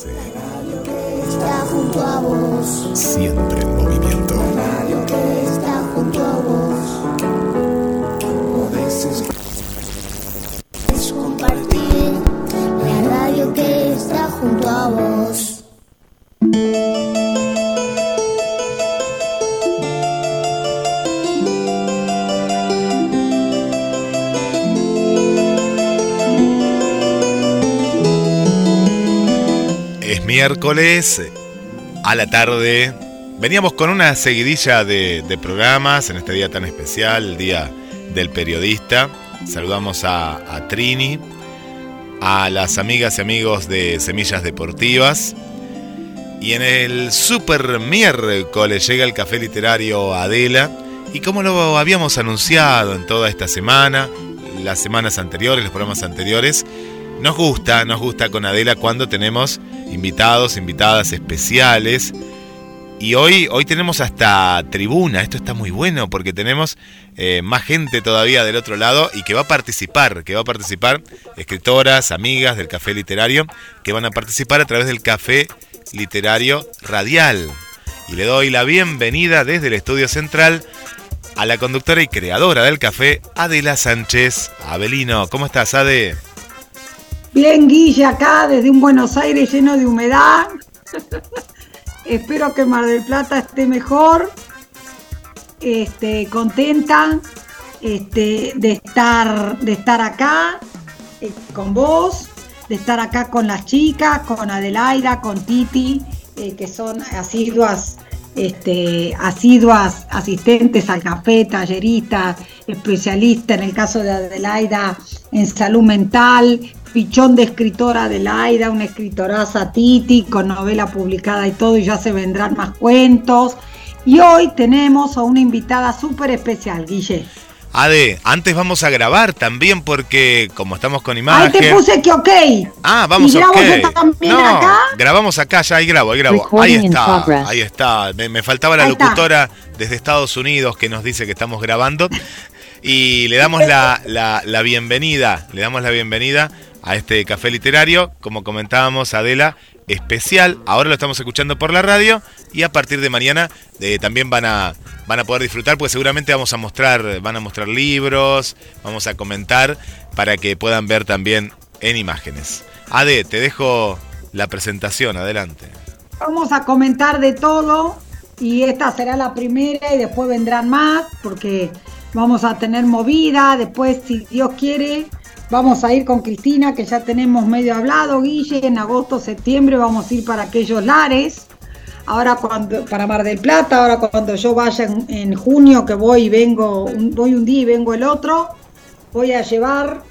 radio que está junto a vos. Siempre en miércoles a la tarde. Veníamos con una seguidilla de, programas en este día tan especial, el Día del Periodista. Saludamos a, a Trini, a las amigas y amigos de Semillas Deportivas. Y en el super miércoles llega el café literario Adela. Y como lo habíamos anunciado en toda esta semana, las semanas anteriores, los programas anteriores, nos gusta, nos gusta con Adela cuando tenemos invitados, invitadas especiales. Y hoy, hoy tenemos hasta tribuna, esto está muy bueno porque tenemos eh, más gente todavía del otro lado y que va a participar, que va a participar escritoras, amigas del café literario, que van a participar a través del café literario radial. Y le doy la bienvenida desde el estudio central a la conductora y creadora del café, Adela Sánchez Abelino. ¿Cómo estás, Ade? Bien, Guille, acá desde un Buenos Aires lleno de humedad. Espero que Mar del Plata esté mejor. Este, contenta este, de, estar, de estar acá eh, con vos, de estar acá con las chicas, con Adelaida, con Titi, eh, que son asiduas, este, asiduas asistentes al café, talleristas, especialistas, en el caso de Adelaida, en salud mental, pichón de escritora Adelaida, una escritoraza Titi, con novela publicada y todo, y ya se vendrán más cuentos. Y hoy tenemos a una invitada súper especial, Guille. Ade, antes vamos a grabar también porque como estamos con imagen... Ahí te puse que ok. Ah, vamos ¿Y grabo ok. yo también no, acá? grabamos acá, ya ahí grabo, ahí grabo. Ahí Recording está, ahí está. Me, me faltaba la Ahí está. locutora desde Estados Unidos que nos dice que estamos grabando. Y le damos la, la- bienvenida, le damos la bienvenida a este café literario, como comentábamos, Adela, especial. Ahora lo estamos escuchando por la radio y a partir de mañana eh, también van a, van a poder disfrutar, porque seguramente vamos a mostrar, van a mostrar libros, vamos a comentar para que puedan ver también en imágenes. Ade, te dejo la presentación, adelante. Vamos a comentar de todo y esta será la primera y después vendrán más porque vamos a tener movida, después si Dios quiere vamos a ir con Cristina que ya tenemos medio hablado, Guille, en agosto, septiembre vamos a ir para aquellos lares. Ahora cuando para Mar del Plata, ahora cuando yo vaya en, junio que voy y vengo, un- voy un día y vengo el otro, voy a llevar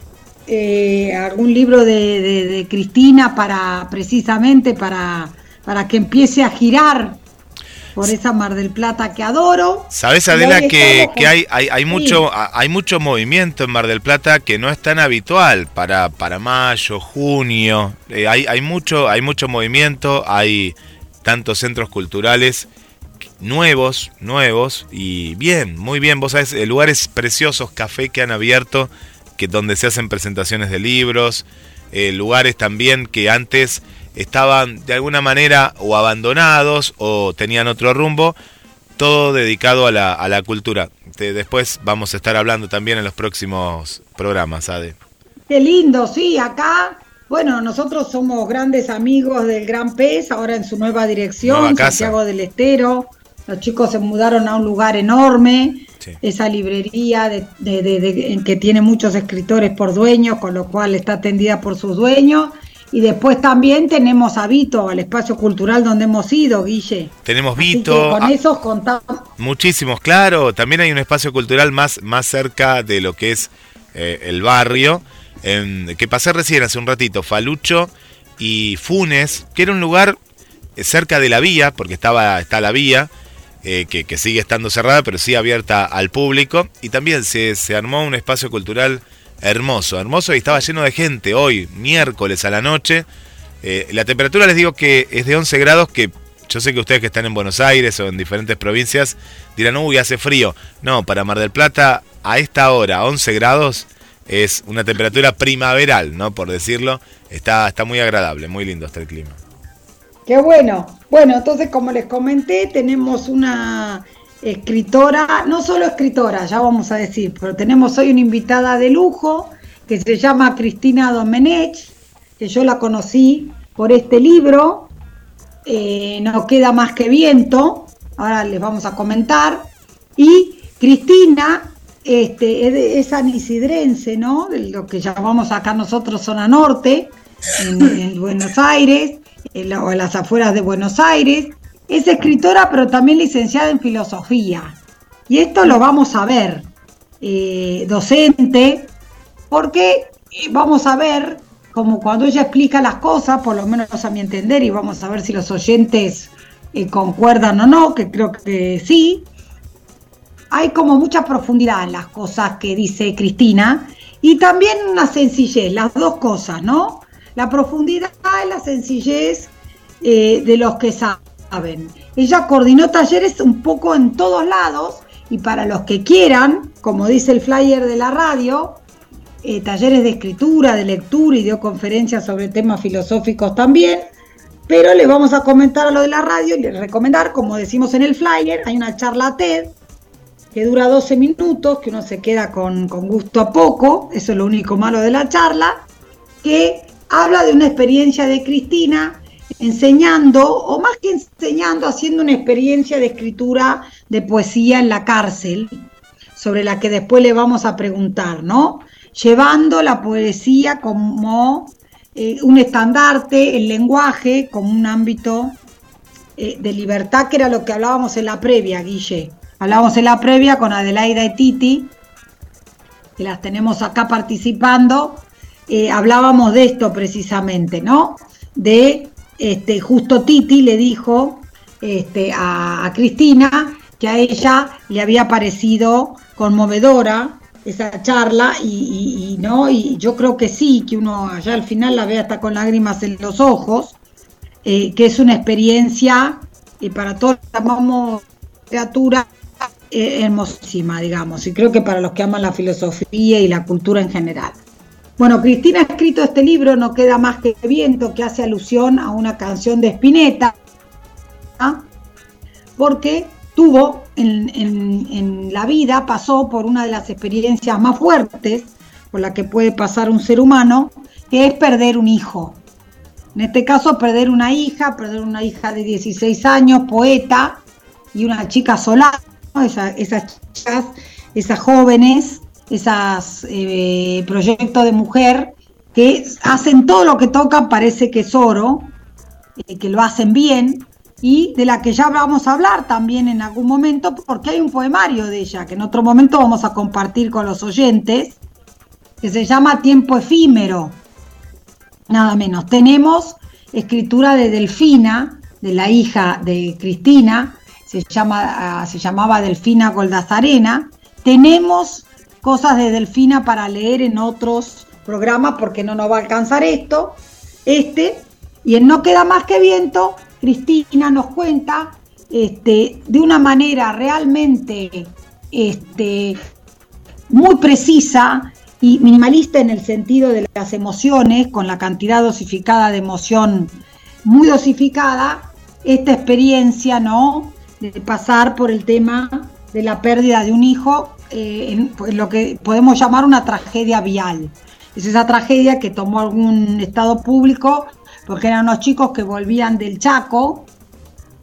eh, algún libro de, de- de Cristina para precisamente para, para que empiece a girar por esa Mar del Plata que adoro. Sabes, Adela, que, hay, hay, hay Sí. mucho, hay mucho movimiento en Mar del Plata que no es tan habitual para, para mayo, junio. Eh, hay, hay, mucho, hay mucho movimiento, hay tantos centros culturales nuevos, nuevos, y bien, muy bien. Vos sabés, eh, lugares preciosos, café que han abierto, que donde se hacen presentaciones de libros, eh, lugares también que antes estaban de alguna manera o abandonados o tenían otro rumbo, todo dedicado a la, a la cultura. Te- después vamos a estar hablando también en los próximos programas, Ade. Qué lindo, sí, acá. Bueno, nosotros somos grandes amigos del Gran Pez, ahora en su nueva dirección, Nueva. Santiago del Estero. Los chicos se mudaron a un lugar enorme, Sí. esa librería de, de- de- de- en que tiene muchos escritores por dueños, con lo cual está atendida por sus dueños. Y después también tenemos a Vito, al espacio cultural donde hemos ido, Guille. Tenemos Vito, con ah, esos contamos. muchísimos, claro. También hay un espacio cultural más, más cerca de lo que es eh, el barrio, en- que pasé recién hace un ratito, Falucho y Funes, que era un lugar eh, cerca de la vía, porque estaba, está la vía, eh, que, que sigue estando cerrada, pero sí abierta al público. Y también se, se armó un espacio cultural hermoso, hermoso y estaba lleno de gente hoy, miércoles a la noche. Eh, la temperatura les digo que es de 11 grados, que yo sé que ustedes que están en Buenos Aires o en diferentes provincias dirán, uy, hace frío. No, para Mar del Plata, a esta hora, 11 grados, es una temperatura primaveral, ¿no? Por decirlo, está, está muy agradable, muy lindo está el clima. Qué bueno. Bueno, entonces como les comenté, tenemos una escritora, no solo escritora, ya vamos a decir, pero tenemos hoy una invitada de lujo que se llama Cristina Domenech, que yo la conocí por este libro, eh, No queda más que viento, ahora les vamos a comentar, y Cristina este, es, anisidrense, ¿no? Lo que llamamos acá nosotros zona norte, en, Buenos Aires, en, las afueras de Buenos Aires. Es escritora, pero también licenciada en filosofía. Y esto lo vamos a ver, eh, docente, porque eh, vamos a ver como cuando ella explica las cosas, por lo menos a mi entender, y vamos a ver si los oyentes eh, concuerdan o no, que creo que sí, hay como mucha profundidad en las cosas que dice Cristina y también una sencillez, las dos cosas, ¿no? La profundidad y la sencillez de los que saben. Ella coordinó talleres un poco en todos lados y para los que quieran, como dice el flyer de la radio, eh, talleres de escritura, de lectura y dio conferencias sobre temas filosóficos también. Pero les vamos a comentar a lo de la radio y les recomendar, como decimos en el flyer, hay una charla TED que dura 12 minutos, que uno se queda con, gusto a poco, eso es lo único malo de la charla, que habla de una experiencia de Cristina enseñando, o más que enseñando, haciendo una experiencia de escritura de poesía en la cárcel, sobre la que después le vamos a preguntar, ¿no? Llevando la poesía como eh, un estandarte, el lenguaje como un ámbito eh, de libertad, que era lo que hablábamos en la previa, Guille. Hablábamos en la previa con Adelaida y Titi, que las tenemos acá participando. Eh, hablábamos de esto precisamente, ¿no? De este, justo Titi le dijo este, a, Cristina que a ella le había parecido conmovedora esa charla y, no y yo creo que sí que uno allá al final la ve hasta con lágrimas en los ojos eh, que es una experiencia y para todos llamamos literatura eh, hermosísima, digamos, y creo que para los que aman la filosofía y la cultura en general. Bueno, Cristina ha escrito este libro, No queda más que viento, que hace alusión a una canción de Spinetta, porque tuvo en, la vida, pasó por una de las experiencias más fuertes por la que puede pasar un ser humano, que es perder un hijo. En este caso, perder una hija, perder una hija de 16 años, poeta, y una chica solar, esas chicas, esas jóvenes, esos eh, proyectos de mujer que hacen todo lo que tocan, parece que es oro, eh, que lo hacen bien, y de la que ya vamos a hablar también en algún momento, porque hay un poemario de ella que en otro momento vamos a compartir con los oyentes, que se llama Tiempo efímero. Nada menos. Tenemos escritura de Delfina, de la hija de Cristina, se, llama, ah, se llamaba Delfina Goldazarena. Tenemos cosas de Delfina para leer en otros programas porque no nos va a alcanzar esto. Este, y en No Queda Más que Viento, Cristina nos cuenta este, de una manera realmente este, muy precisa y minimalista en el sentido de las emociones, con la cantidad dosificada de emoción muy dosificada, esta experiencia, ¿no? de pasar por el tema de la pérdida de un hijo eh, en, lo que podemos llamar una tragedia vial. Es esa tragedia que tomó algún estado público, porque eran unos chicos que volvían del Chaco,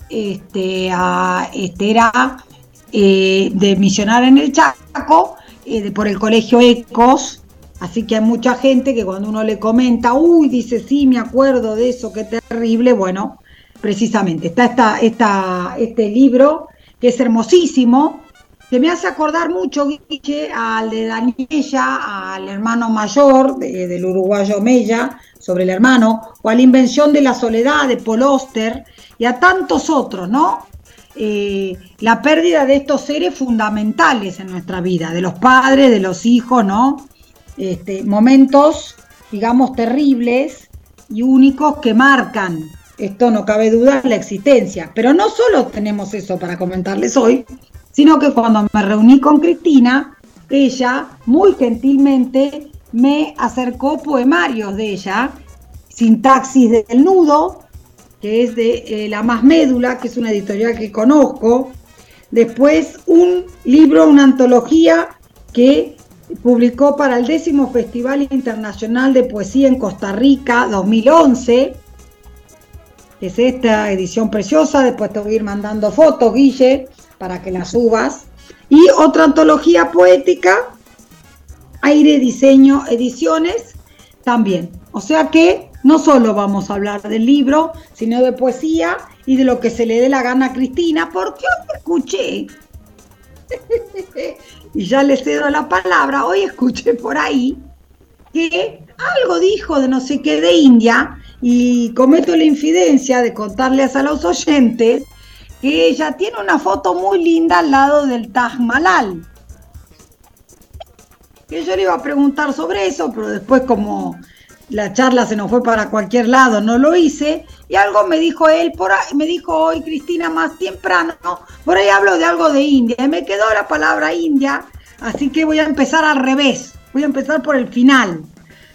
este, a, este era eh, de misionar en el Chaco, eh, por el colegio Ecos, así que hay mucha gente que cuando uno le comenta, uy, dice, sí, me acuerdo de eso, qué terrible, bueno, precisamente. Está esta, este libro que es hermosísimo, que me hace acordar mucho, Guille, al de Daniela, al hermano mayor del uruguayo Mella, sobre el hermano, o a la invención de la soledad de Paul Oster, y a tantos otros, ¿no? Eh, la pérdida de estos seres fundamentales en nuestra vida, de los padres, de los hijos, ¿no? Este, momentos, digamos, terribles y únicos que marcan esto no cabe duda la existencia. Pero no solo tenemos eso para comentarles hoy, sino que cuando me reuní con Cristina, ella muy gentilmente me acercó poemarios de ella, sintaxis del nudo, que es de eh, La Más Médula, que es una editorial que conozco. Después un libro, una antología que publicó para el décimo Festival Internacional de Poesía en Costa Rica 2011. Es esta edición preciosa, después te voy a ir mandando fotos, Guille, para que las subas. Y otra antología poética, Aire Diseño Ediciones, también. O sea que no solo vamos a hablar del libro, sino de poesía y de lo que se le dé la gana a Cristina, porque hoy escuché, y ya le cedo la palabra, hoy escuché por ahí que algo dijo de no sé qué de India, y cometo la infidencia de contarles a los oyentes que ella tiene una foto muy linda al lado del Taj Mahal. Que yo le iba a preguntar sobre eso, pero después como la charla se nos fue para cualquier lado, no lo hice. Y algo me dijo él, por ahí, me dijo hoy Cristina más temprano, por ahí hablo de algo de India. Y me quedó la palabra India, así que voy a empezar al revés. Voy a empezar por el final,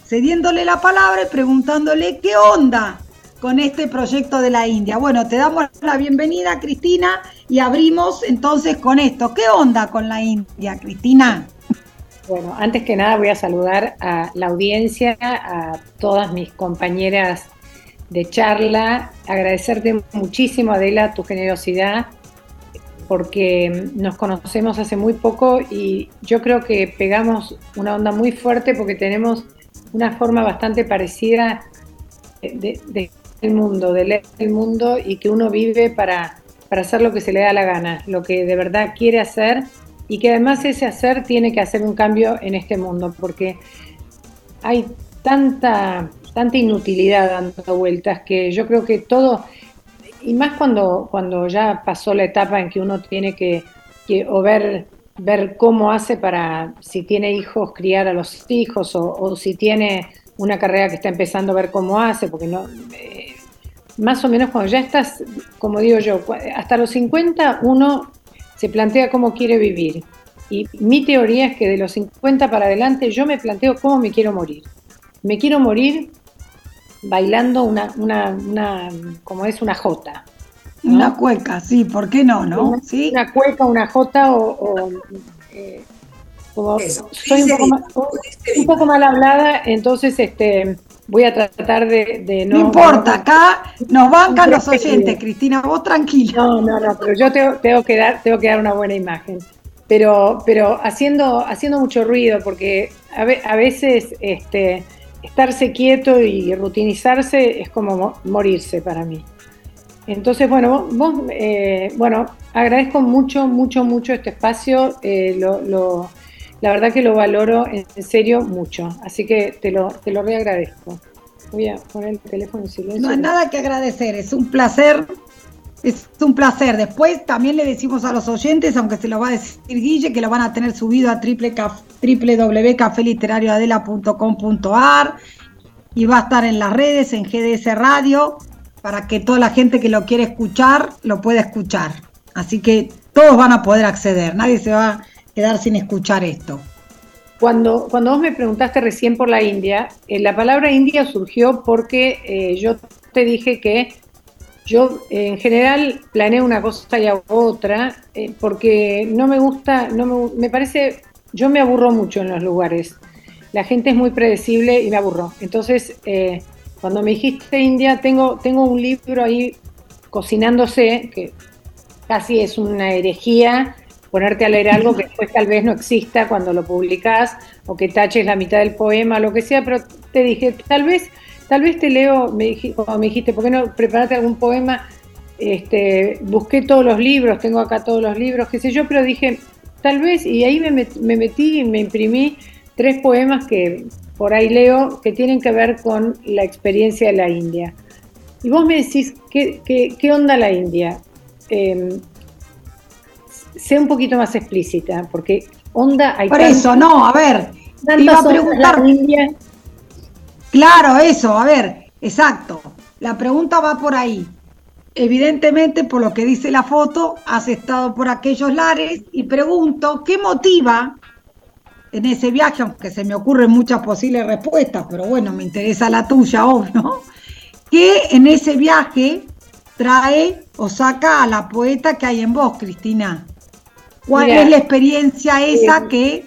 cediéndole la palabra y preguntándole qué onda con este proyecto de la India. Bueno, te damos la bienvenida, Cristina, y abrimos entonces con esto. ¿Qué onda con la India, Cristina? Bueno, antes que nada voy a saludar a la audiencia, a todas mis compañeras de charla, agradecerte muchísimo, Adela, tu generosidad, porque nos conocemos hace muy poco y yo creo que pegamos una onda muy fuerte porque tenemos una forma bastante parecida de, de el mundo, de leer el mundo y que uno vive para, para hacer lo que se le da la gana, lo que de verdad quiere hacer y que además ese hacer tiene que hacer un cambio en este mundo, porque hay tanta, tanta inutilidad dando vueltas que yo creo que todo, y más cuando, cuando ya pasó la etapa en que uno tiene que, o ver, ver cómo hace para, si tiene hijos, criar a los hijos, o, si tiene una carrera que está empezando a ver cómo hace, porque no... Eh, más o menos cuando ya estás, como digo yo, hasta los 50 uno se plantea cómo quiere vivir. Y mi teoría es que de los 50 para adelante yo me planteo cómo me quiero morir. Me quiero morir bailando una, una, una como es una jota. Una cueca, sí, ¿por qué no? no? Una, ¿Sí? una cueca, una jota o... eh, como soy un poco, mal, un poco, mal, hablada, entonces este voy a tratar de, no. No importa, acá nos bancan los oyentes, Cristina, vos tranquila. No, no, no, pero yo tengo, tengo, que dar, tengo que dar una buena imagen. Pero, pero haciendo, haciendo mucho ruido, porque a, a veces este, estarse quieto y rutinizarse es como morirse para mí. Entonces, bueno, vos, eh, bueno, agradezco mucho, mucho, mucho este espacio. Eh, lo, lo la verdad que lo valoro en serio mucho, así que te lo, te lo reagradezco. Voy a poner el teléfono en silencio. No hay nada que agradecer, es un placer, es un placer. Después también le decimos a los oyentes, aunque se lo va a decir Guille, que lo van a tener subido a www.cafeliterario.adela.com.ar y va a estar en las redes, en GDS Radio, para que toda la gente que lo quiere escuchar lo pueda escuchar. Así que todos van a poder acceder, nadie se va quedar sin escuchar esto. Cuando, cuando vos me preguntaste recién por la India, eh, la palabra India surgió porque eh, yo te dije que yo eh, en general planeo una cosa y hago otra, porque no me gusta, no me, me, parece, yo me aburro mucho en los lugares. La gente es muy predecible y me aburro. Entonces, cuando me dijiste India, tengo, tengo un libro ahí cocinándose, que casi es una herejía, ponerte a leer algo que después tal vez no exista cuando lo publicás o que taches la mitad del poema, lo que sea, pero te dije, tal vez, tal vez te leo, me dijiste, me dijiste, ¿por qué no prepararte algún poema? Este, busqué todos los libros, tengo acá todos los libros, qué sé yo, pero dije, tal vez, y ahí me, met, me metí y me imprimí tres poemas que por ahí leo que tienen que ver con la experiencia de la India. Y vos me decís, ¿qué, qué, qué onda la India? Eh, sea un poquito más explícita, porque onda hay Por eso, no, a ver, iba a preguntar. Claro, eso, a ver, exacto. La pregunta va por ahí. Evidentemente, por lo que dice la foto, has estado por aquellos lares y pregunto, ¿qué motiva en ese viaje? Aunque se me ocurren muchas posibles respuestas, pero bueno, me interesa la tuya, obvio. ¿Qué en ese viaje trae o saca a la poeta que hay en vos, Cristina. ¿Cuál Mira, es la experiencia esa eh, que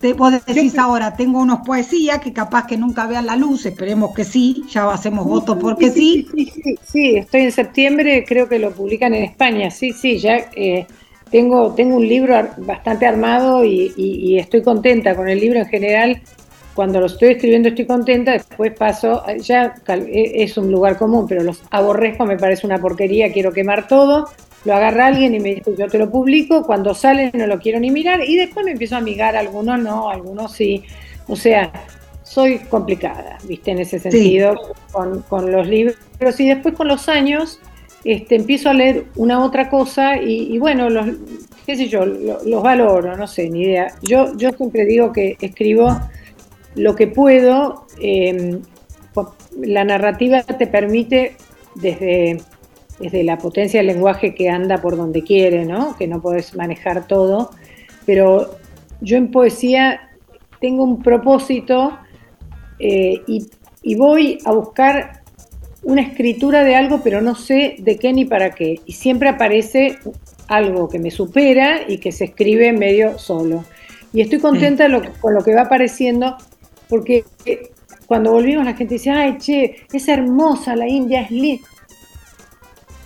te, vos decís yo- ahora? Tengo unos poesías que capaz que nunca vean la luz, esperemos que sí, ya hacemos votos porque sí. Sí, sí, sí, sí, estoy en septiembre, creo que lo publican en España, sí, sí, ya eh, tengo, tengo un libro bastante armado y, y- y estoy contenta con el libro en general. Cuando lo estoy escribiendo estoy contenta, después paso, ya e- es un lugar común, pero los aborrezco, me parece una porquería, quiero quemar todo, lo agarra alguien y me dice, yo te lo publico, cuando sale no lo quiero ni mirar y después me empiezo a amigar, algunos no, algunos sí. O sea, soy complicada, viste, en ese sentido, con, con los libros y después con los años este, empiezo a leer una otra cosa y, y bueno, los, qué sé yo, lo- los valoro, no sé, ni idea. Yo, yo siempre digo que escribo lo que puedo, eh, la narrativa te permite desde, desde la potencia del lenguaje que anda por donde quiere, ¿no? Que no podés manejar todo, pero yo en poesía tengo un propósito eh, y, voy a buscar una escritura de algo, pero no sé de qué ni para qué. Y siempre aparece algo que me supera y que se escribe medio solo. Y estoy contenta con lo que va apareciendo, porque cuando volvimos la gente dice, ay, che, es hermosa la India, es linda.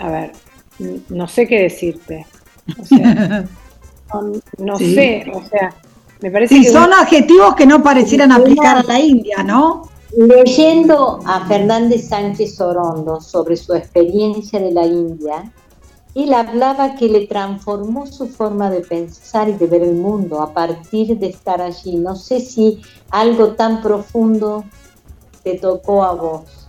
A ver, no sé qué decirte. O sea, no, no Sí. sé, o sea, me parece Sí, que... son adjetivos que no parecieran aplicar a la India, ¿no? Leyendo a Fernández Sánchez Orondo sobre su experiencia de la India, él hablaba que le transformó su forma de pensar y de ver el mundo a partir de estar allí. No sé si algo tan profundo te tocó a vos.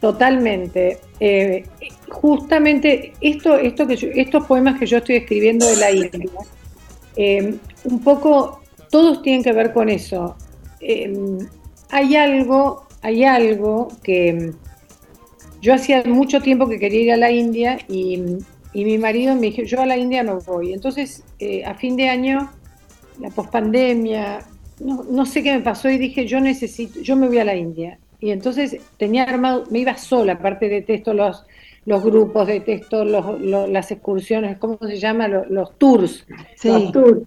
Totalmente. Eh, justamente esto, esto que yo- estos poemas que yo estoy escribiendo de la India, eh, un poco todos tienen que ver con eso. Eh, hay algo, hay algo que yo hacía mucho tiempo que quería ir a la India y, y mi marido me dijo, yo a la India no voy. Entonces, a fin de año, la pospandemia, no, no sé qué me pasó y dije, yo necesito, yo me voy a la India. Y entonces tenía armado, me iba sola, aparte detesto los, los grupos, detesto los, los- las excursiones, ¿cómo se llama? Los, los tours. Sí. Los tours.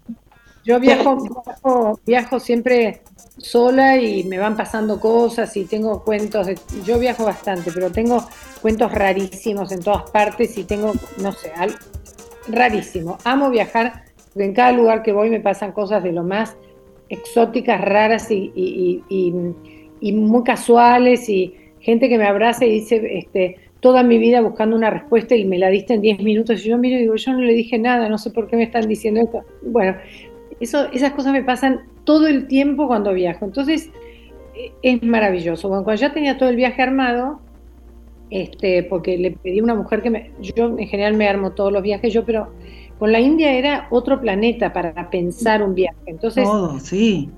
Yo viajo, viajo, viajo siempre sola y me van pasando cosas y tengo cuentos, de- yo viajo bastante, pero tengo cuentos rarísimos en todas partes y tengo, no sé, al- rarísimo. Amo viajar, porque en cada lugar que voy me pasan cosas de lo más exóticas, raras y, y- y- y- y muy casuales y gente que me abraza y dice, este, toda mi vida buscando una respuesta y me la diste en 10 minutos y yo miro y digo, yo no le dije nada, no sé por qué me están diciendo esto. Bueno, eso, esas cosas me pasan todo el tiempo cuando viajo. Entonces, eh, es maravilloso. Bueno, cuando ya tenía todo el viaje armado, este, porque le pedí a una mujer que me, yo en general me armo todos los viajes, yo, pero con la India era otro planeta para pensar un viaje. Entonces, Todo, sí.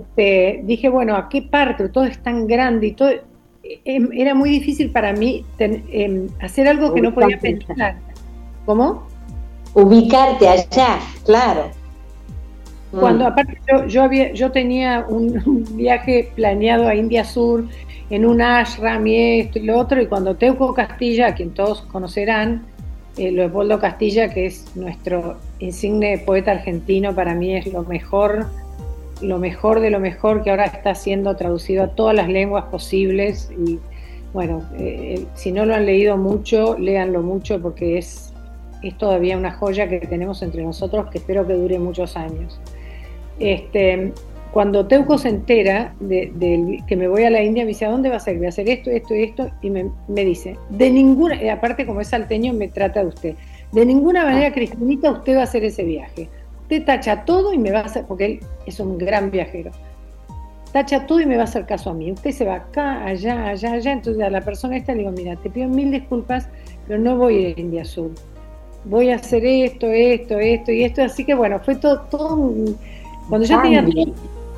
Este, dije, bueno, ¿a qué parte? Todo es tan grande y todo. em, Era muy difícil para mí ten- em, hacer algo que no podía pensar. ¿Cómo? Ubicarte allá, claro. Mm. Cuando aparte yo, yo había, yo tenía un, un viaje planeado a India Sur en un ashram y esto y lo otro, y cuando Teuco Castilla, a quien todos conocerán, eh, Leopoldo Castilla, que es nuestro insigne poeta argentino, para mí es lo mejor, lo mejor de lo mejor que ahora está siendo traducido a todas las lenguas posibles. Y bueno, eh, si no lo han leído mucho, léanlo mucho porque es, es todavía una joya que tenemos entre nosotros que espero que dure muchos años. Este, cuando Teuco se entera de, de que me voy a la India, me dice, ¿a dónde vas a ir? Voy a hacer esto, esto y esto, y me, me dice, de ninguna, aparte como es salteño, me trata de usted, de ninguna manera, Cristinita, usted va a hacer ese viaje. Usted tacha todo y me va a hacer, porque él es un gran viajero, tacha todo y me va a hacer caso a mí. Usted se va acá, allá, allá, allá. Entonces a la persona esta le digo, mira, te pido mil disculpas, pero no voy a ir a India Sur. Voy a hacer esto, esto, esto y esto. Así que bueno, fue todo, todo un- Cuando ya tenía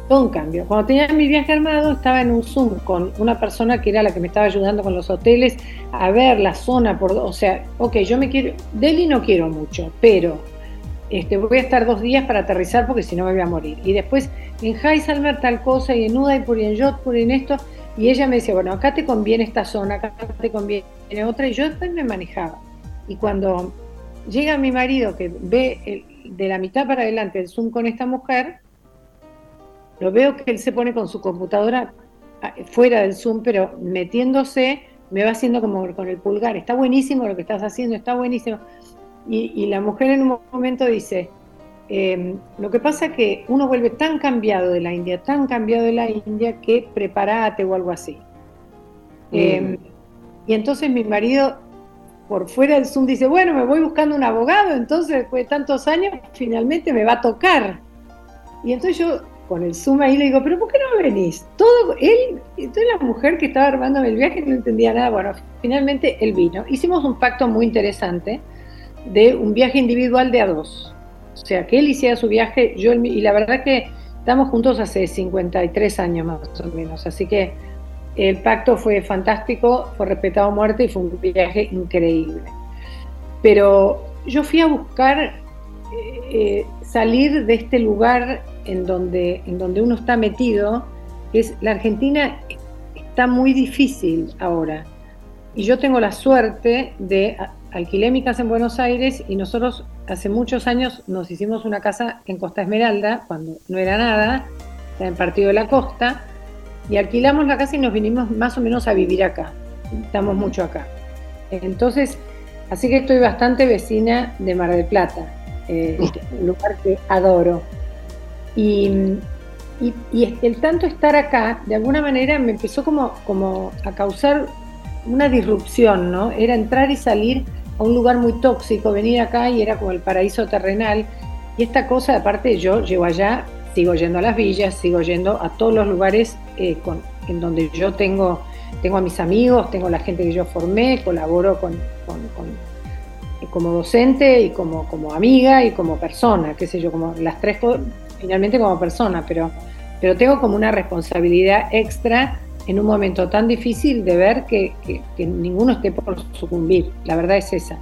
todo un cambio. Cuando tenía mi viaje armado, estaba en un Zoom con una persona que era la que me estaba ayudando con los hoteles a ver la zona, por, o sea, ok, yo me quiero, Delhi no quiero mucho, pero este, voy a estar dos días para aterrizar porque si no me voy a morir. Y después en Jaisalmer tal cosa, y en Udaipur y en Jodhpur y en esto, y ella me decía, bueno, acá te conviene esta zona, acá te conviene viene otra y yo después me manejaba. Y cuando llega mi marido que ve de la mitad para adelante el Zoom con esta mujer, lo veo que él se pone con su computadora ah, fuera del Zoom, pero metiéndose, me va haciendo como con el pulgar, está buenísimo lo que estás haciendo, está buenísimo. Y, la mujer en un momento dice, em, lo que pasa es que uno vuelve tan cambiado de la India, tan cambiado de la India, que prepárate o algo así. Mm. Em, y entonces mi marido, por fuera del Zoom, dice, bueno, me voy buscando un abogado, entonces después de tantos años, finalmente me va a tocar. Y entonces yo con el Zoom ahí le digo, pero ¿por qué no venís? Todo, él, entonces la mujer que estaba armándome el viaje no entendía nada, bueno, finalmente él vino. Hicimos un pacto muy interesante de un viaje individual de a dos. O sea, que él hiciera su viaje, yo y la verdad que estamos juntos hace 53 años más o menos, así que el pacto fue fantástico, fue respetado a muerte y fue un viaje increíble. Pero yo fui a buscar eh, eh, salir de este lugar en donde, en donde uno está metido, es la Argentina está muy difícil ahora. Y yo tengo la suerte de alquilé mi casa en Buenos Aires y nosotros hace muchos años nos hicimos una casa en Costa Esmeralda, cuando no era nada, en el Partido de la Costa, y alquilamos la casa y nos vinimos más o menos a vivir acá. Estamos mucho acá. Entonces, así que estoy bastante vecina de Mar del Plata, eh, un lugar que adoro. Y, el tanto estar acá, de alguna manera, me empezó como, como a causar una disrupción, ¿no? Era entrar y salir a un lugar muy tóxico, venir acá y era como el paraíso terrenal. Y esta cosa, aparte, yo llego allá, sigo yendo a las villas, sigo yendo a todos los lugares eh, con, en donde yo tengo, tengo a mis amigos, tengo la gente que yo formé, colaboro con, como docente y como, como amiga y como persona, qué sé yo, como las tres finalmente como persona, pero, pero tengo como una responsabilidad extra en un momento tan difícil de ver que, ninguno esté por sucumbir. La verdad es esa.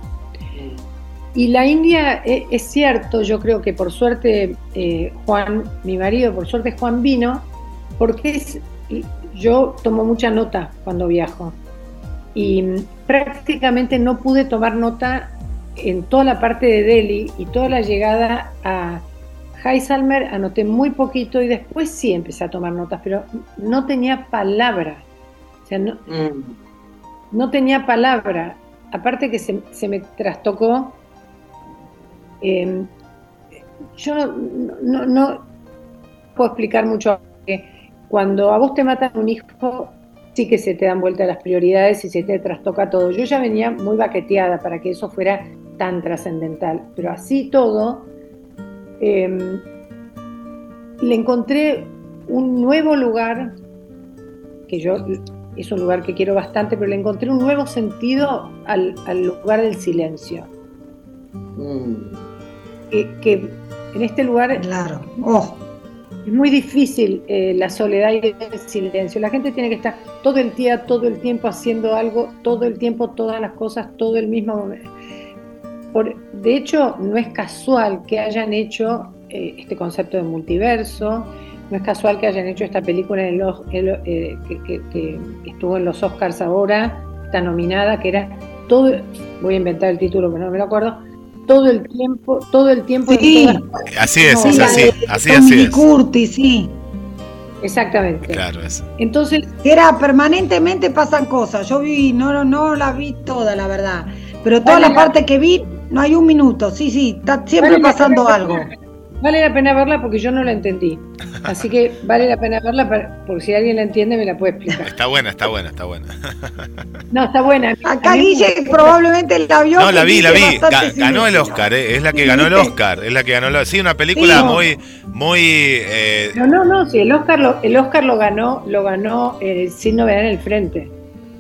Y la India, e, es, cierto, yo creo que por suerte eh, Juan, mi marido, por suerte Juan vino, porque es, yo tomo mucha nota cuando viajo. Y prácticamente no pude tomar nota en toda la parte de Delhi y toda la llegada a, Heisalmer anoté muy poquito y después sí empecé a tomar notas, pero no tenía palabra. O sea, no, mm. no tenía palabra. Aparte que se, me trastocó. Em, yo no, no, puedo explicar mucho. Cuando a vos te matan un hijo, sí que se te dan vuelta las prioridades y se te trastoca todo. Yo ya venía muy baqueteada para que eso fuera tan trascendental, pero así todo Em, le encontré un nuevo lugar, que yo es un lugar que quiero bastante, pero le encontré un nuevo sentido al, lugar del silencio. Mm. Que, en este lugar claro. Oh. es muy difícil eh, la soledad y el silencio. La gente tiene que estar todo el día, todo el tiempo haciendo algo, todo el tiempo, todas las cosas, todo el mismo momento de hecho, no es casual que hayan hecho eh, este concepto de multiverso, no es casual que hayan hecho esta película en los, eh, que, estuvo en los Oscars ahora, está nominada, que era todo, voy a inventar el título, pero no me lo acuerdo, todo el tiempo, todo el tiempo. Sí. Así es, es así, así, así es. Curtis, sí. Exactamente. Claro, eso. Entonces. Era permanentemente pasan cosas. Yo vi, no, no, no la vi toda, la verdad. Pero toda la parte que vi no hay un minuto, sí, sí, está siempre pasando algo. Vale la pena verla porque yo no la entendí. Así que vale la pena verla porque si alguien la entiende me la puede explicar. Está buena, está buena, está buena. No, está buena. Acá Guille probablemente la vio. No, la vi, la vi. ganó el Oscar, eh. es la que ganó el Oscar. Es la que ganó el Sí, una película muy. muy eh... No, no, no, sí, el Oscar lo, el Oscar lo ganó, lo ganó eh, sin novedad en el frente.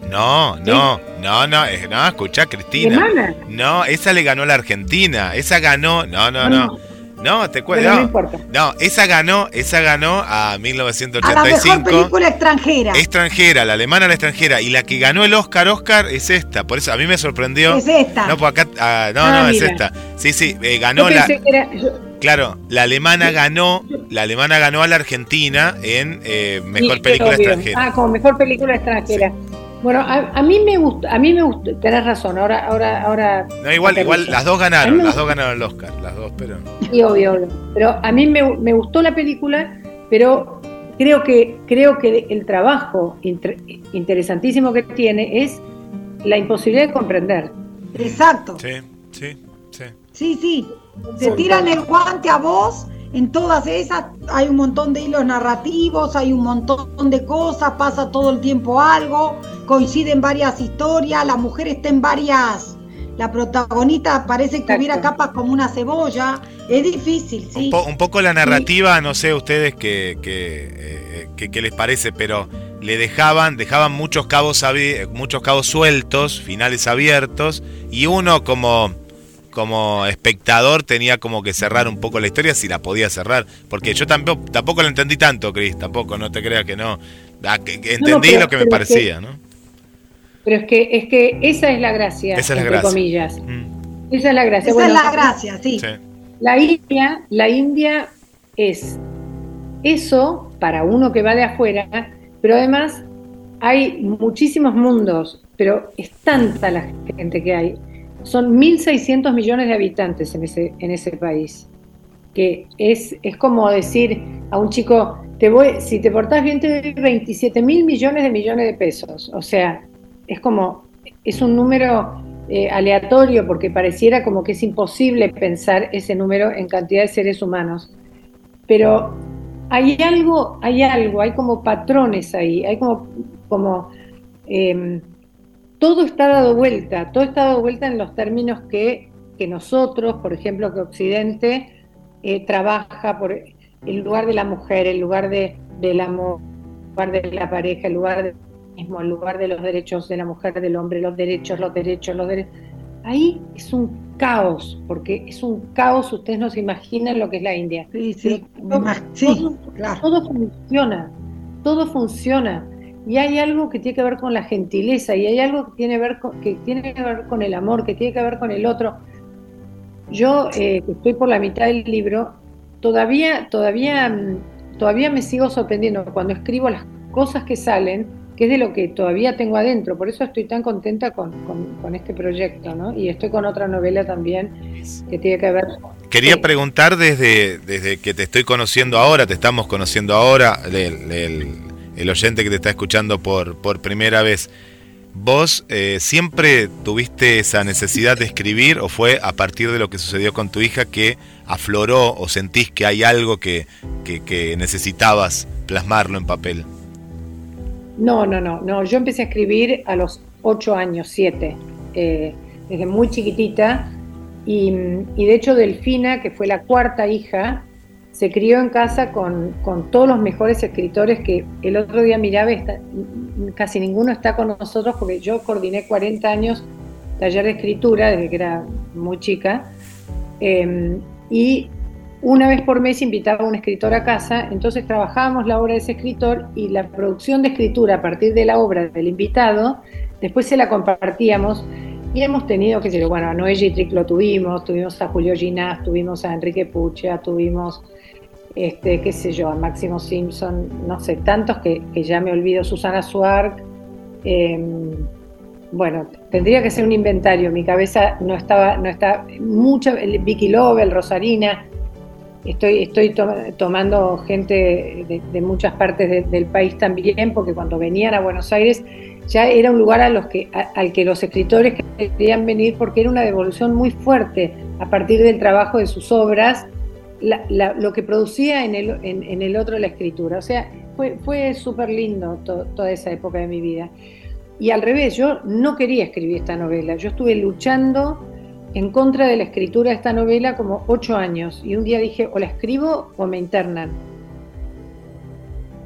No, no, no, no, no, escucha Cristina. No, esa le ganó la Argentina. Esa ganó, no, no, no. No, te cuento. No, importa. no, esa ganó, esa ganó a 1985. A la mejor película extranjera. Extranjera, la alemana la extranjera. Y la que ganó el Oscar, Oscar, es esta. Por eso a mí me sorprendió. Es esta. No, pues acá, ah, no, ah, no, es esta. Sí, sí, eh, ganó la. Claro, la alemana ganó, la alemana ganó a la Argentina en eh, mejor película extranjera. Ah, como mejor película extranjera. Bueno, a, mí me gusta, a mí me gusta, tenés razón, ahora, ahora, ahora. No, igual, igual, las dos ganaron, las dos ganaron el Oscar, las dos, pero. Sí, obvio, obvio. Pero a mí me, me gustó la película, pero creo que, creo que el trabajo interesantísimo que tiene es la imposibilidad de comprender. Exacto. Sí, sí, sí. Sí, sí. Se tiran el guante a vos en todas esas hay un montón de hilos narrativos, hay un montón de cosas, pasa todo el tiempo algo, coinciden varias historias, la mujer está en varias, la protagonista parece que hubiera capas como una cebolla, es difícil, sí. Un, poco la narrativa, no sé ustedes qué, qué, eh, qué, les parece, pero le dejaban, dejaban muchos cabos, muchos cabos sueltos, finales abiertos, y uno como como espectador tenía como que cerrar un poco la historia si la podía cerrar. Porque yo tampoco, tampoco lo entendí tanto, Cris, tampoco, no te creas que no. Ah, entendí lo que me parecía, ¿no? Pero es que, es que esa es la gracia, esa es la entre comillas. Mm. Esa es la gracia. Esa es la gracia, sí. La India, la India es eso para uno que va de afuera, pero además hay muchísimos mundos, pero es tanta la gente que hay son 1.600 millones de habitantes en ese, en ese país. Que es, es como decir a un chico, te voy, si te portás bien te doy 27 mil millones de millones de pesos. O sea, es como, es un número eh, aleatorio porque pareciera como que es imposible pensar ese número en cantidad de seres humanos. Pero hay algo, hay algo, hay como patrones ahí, hay como, como em, todo está dado vuelta, todo está dado vuelta en los términos que, nosotros, por ejemplo, que Occidente eh, trabaja por el lugar de la mujer, el lugar de, del amor, el lugar de la pareja, el lugar del mismo, el lugar de los derechos de la mujer, del hombre, los derechos, los derechos, los derechos. Ahí es un caos, porque es un caos, ustedes no se imaginan lo que es la India. Sí, sí, claro. todo funciona, todo funciona y hay algo que tiene que ver con la gentileza y hay algo que tiene, ver con, que tiene que ver con el amor, que tiene que ver con el otro. Yo, eh, que estoy por la mitad del libro, todavía, todavía, todavía me sigo sorprendiendo cuando escribo las cosas que salen, que es de lo que todavía tengo adentro. Por eso estoy tan contenta con, este proyecto, ¿no? Y estoy con otra novela también que tiene que ver... Quería preguntar desde, desde que te estoy conociendo ahora, te estamos conociendo ahora, del el oyente que te está escuchando por, por primera vez, ¿vos eh, siempre tuviste esa necesidad de escribir o fue a partir de lo que sucedió con tu hija que afloró o sentís que hay algo que, necesitabas plasmarlo en papel? No, no, no, no. Yo empecé a escribir a los ocho años, siete, eh, desde muy chiquitita. Y, de hecho Delfina, que fue la cuarta hija, se crió en casa con, todos los mejores escritores que el otro día miraba, casi ninguno está con nosotros porque yo coordiné 40 años taller de escritura desde que era muy chica em, y una vez por mes invitaba a un escritor a casa, entonces trabajábamos la obra de ese escritor y la producción de escritura a partir de la obra del invitado, después se la compartíamos y hemos tenido, qué sé bueno, a Noé Trick lo tuvimos, tuvimos a Julio Ginás, tuvimos a Enrique Pucha, tuvimos este, qué sé yo, a Máximo Simpson, no sé, tantos que, ya me olvido, Susana Suark. Em, bueno, tendría que ser un inventario, mi cabeza no estaba, no está, mucha, Vicky Lobel, Rosarina, estoy, estoy tomando gente de, muchas partes del país también, porque cuando venían a Buenos Aires ya era un lugar a que, al que los escritores querían venir porque era una devolución muy fuerte a partir del trabajo de sus obras lo que producía en el, otro la escritura. O sea, fue, fue súper lindo toda esa época de mi vida. Y al revés, yo no quería escribir esta novela. Yo estuve luchando en contra de la escritura de esta novela como ocho años. Y un día dije, o la escribo o me internan.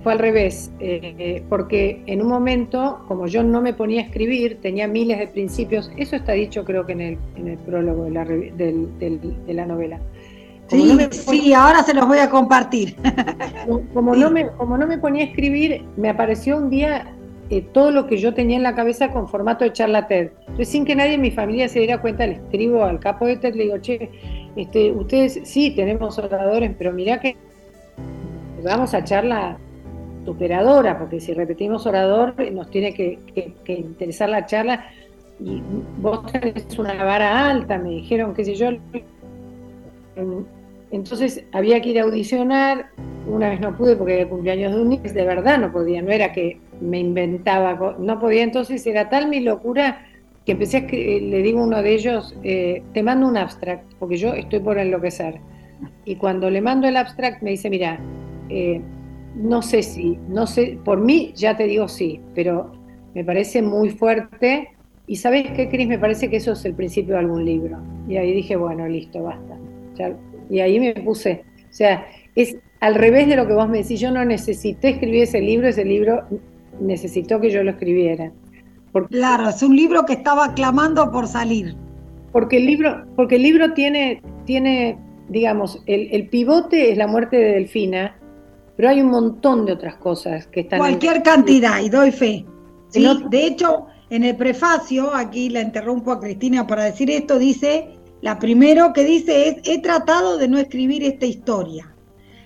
Fue al revés, eh, porque en un momento, como yo no me ponía a escribir, tenía miles de principios, eso está dicho creo que en el, prólogo de la novela Sí, sí, ahora se los voy a compartir. Como, no me, como no me ponía a escribir, me apareció un día eh, todo lo que yo tenía en la cabeza con formato de charla TED. Entonces, sin que nadie en mi familia se diera cuenta, le escribo al capo de TED, le digo, che, este, ustedes sí tenemos oradores, pero mirá que vamos a charla operadora, porque si repetimos orador nos tiene que, interesar la charla y vos tenés una vara alta, me dijeron, qué sé yo. Entonces había que ir a audicionar, una vez no pude porque era el cumpleaños de un niño, de verdad no podía, no era que me inventaba, no podía, entonces era tal mi locura que empecé a le digo a uno de ellos, eh, te mando un abstract, porque yo estoy por enloquecer. Y cuando le mando el abstract me dice, mira, eh, no sé si, no sé, por mí ya te digo sí, pero me parece muy fuerte. Y sabes qué, Cris, me parece que eso es el principio de algún libro. Y ahí dije, bueno, listo, basta. Y ahí me puse, o sea, es al revés de lo que vos me decís, yo no necesité escribir ese libro, ese libro necesitó que yo lo escribiera. claro, es un libro que estaba clamando por salir. Porque el libro, porque el libro tiene, tiene digamos, el, el pivote es la muerte de Delfina, pero hay un montón de otras cosas que están... Cualquier cantidad, y doy fe. ¿sí? De hecho, en el prefacio, aquí la interrumpo a Cristina para decir esto, dice, la primero que dice es, he tratado de no escribir esta historia,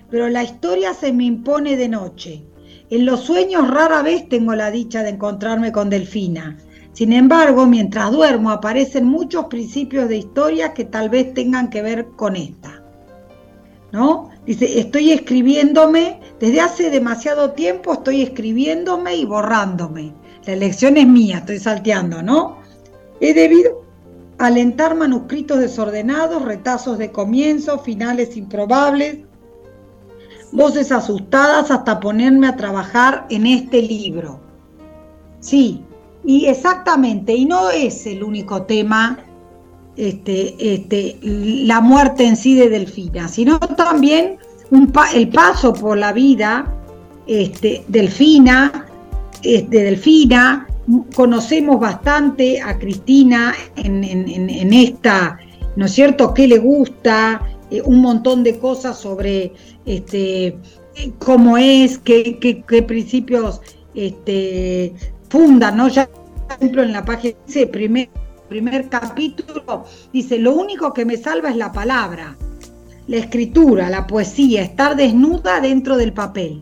pero la historia se me impone de noche. En los sueños rara vez tengo la dicha de encontrarme con Delfina. Sin embargo, mientras duermo aparecen muchos principios de historia que tal vez tengan que ver con esta. ¿No? Dice, estoy escribiéndome, desde hace demasiado tiempo estoy escribiéndome y borrándome. La elección es mía, estoy salteando, ¿no? He debido alentar manuscritos desordenados, retazos de comienzo, finales improbables, voces asustadas hasta ponerme a trabajar en este libro. Sí, y exactamente, y no es el único tema este, este, la muerte en sí de Delfina, sino también el paso por la vida este, Delfina, de Delfina, conocemos bastante a Cristina en, esta, ¿no es cierto?, qué le gusta, eh, un montón de cosas sobre este, cómo es, qué, principios este, fundan, ¿no? Ya, por ejemplo, en la página dice, primer primer capítulo, dice, lo único que me salva es la palabra, la escritura, la poesía, estar desnuda dentro del papel.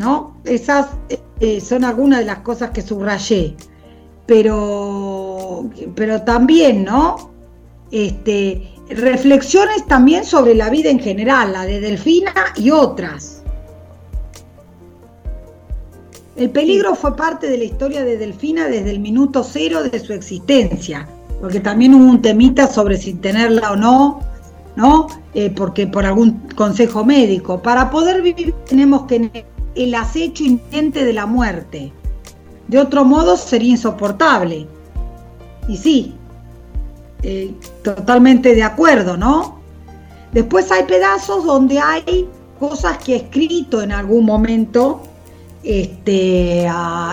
¿No? Esas eh, son algunas de las cosas que subrayé. Pero, pero también, ¿no? Este, reflexiones también sobre la vida en general, la de Delfina y otras el peligro fue parte de la historia de Delfina desde el minuto cero de su existencia, porque también hubo un temita sobre si tenerla o no, ¿no? Eh, porque por algún consejo médico. Para poder vivir tenemos que el acecho inminente de la muerte. De otro modo sería insoportable. Y sí, eh, totalmente de acuerdo, ¿no? Después hay pedazos donde hay cosas que he escrito en algún momento este,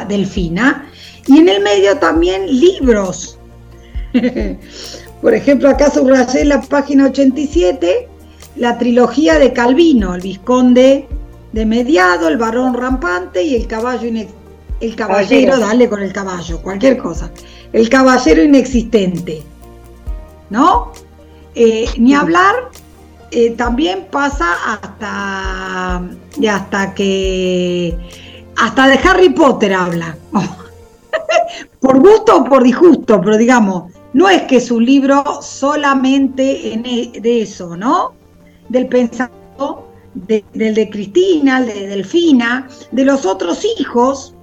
Delfina. Y en el medio también libros. Por ejemplo, acá subrayé la página 87, la trilogía de Calvino, el Visconde de Mediado, el Varón Rampante y el Caballo El Caballero, dale con el caballo, cualquier cosa. El Caballero Inexistente. ¿No? Eh, ni hablar, eh, también pasa hasta, hasta que hasta de Harry Potter habla. por gusto o por disgusto, pero digamos, no es que es un libro solamente e, de eso, ¿no? Del pensamiento del de Cristina, de Delfina, de los otros hijos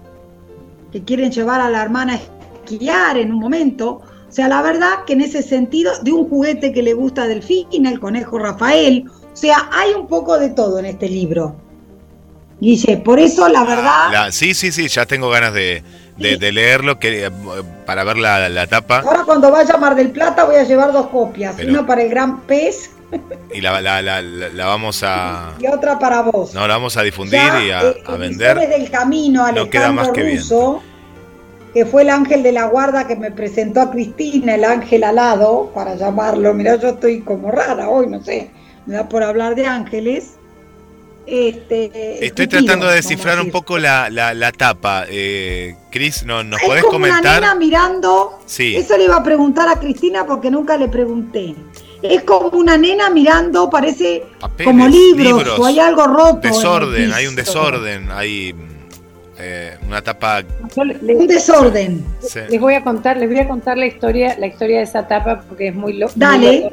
que quieren llevar a la hermana a esquiar en un momento. O sea, la verdad que en ese sentido, de un juguete que le gusta a Delfina, el conejo Rafael, o sea, hay un poco de todo en este libro. Guille, por eso la verdad... sí, sí, sí, ya tengo ganas de, leerlo que, para ver la, tapa. Ahora cuando vaya a Mar del Plata voy a llevar dos copias, una para el Gran Pez. Y la, vamos a... Y otra para vos. No, la vamos a difundir y a, eh, a vender. del camino, no queda más que Russo, que fue el ángel de la guarda que me presentó a Cristina, el ángel alado, para llamarlo. Mira, yo estoy como rara hoy, no sé, me da por hablar de ángeles. Este, Estoy tratando de descifrar un poco la, la, tapa. Eh, Cris, ¿no, ¿nos podés comentar? Una nena mirando. Sí. Eso le iba a preguntar a Cristina porque nunca le pregunté. Es como una nena mirando, parece Papeles, como libros, libros, o hay algo roto. Desorden, hay un desorden, hay eh, una tapa. Un desorden. sí. Les voy a contar, les voy a contar la historia, la historia de esa etapa porque es muy loco. Dale.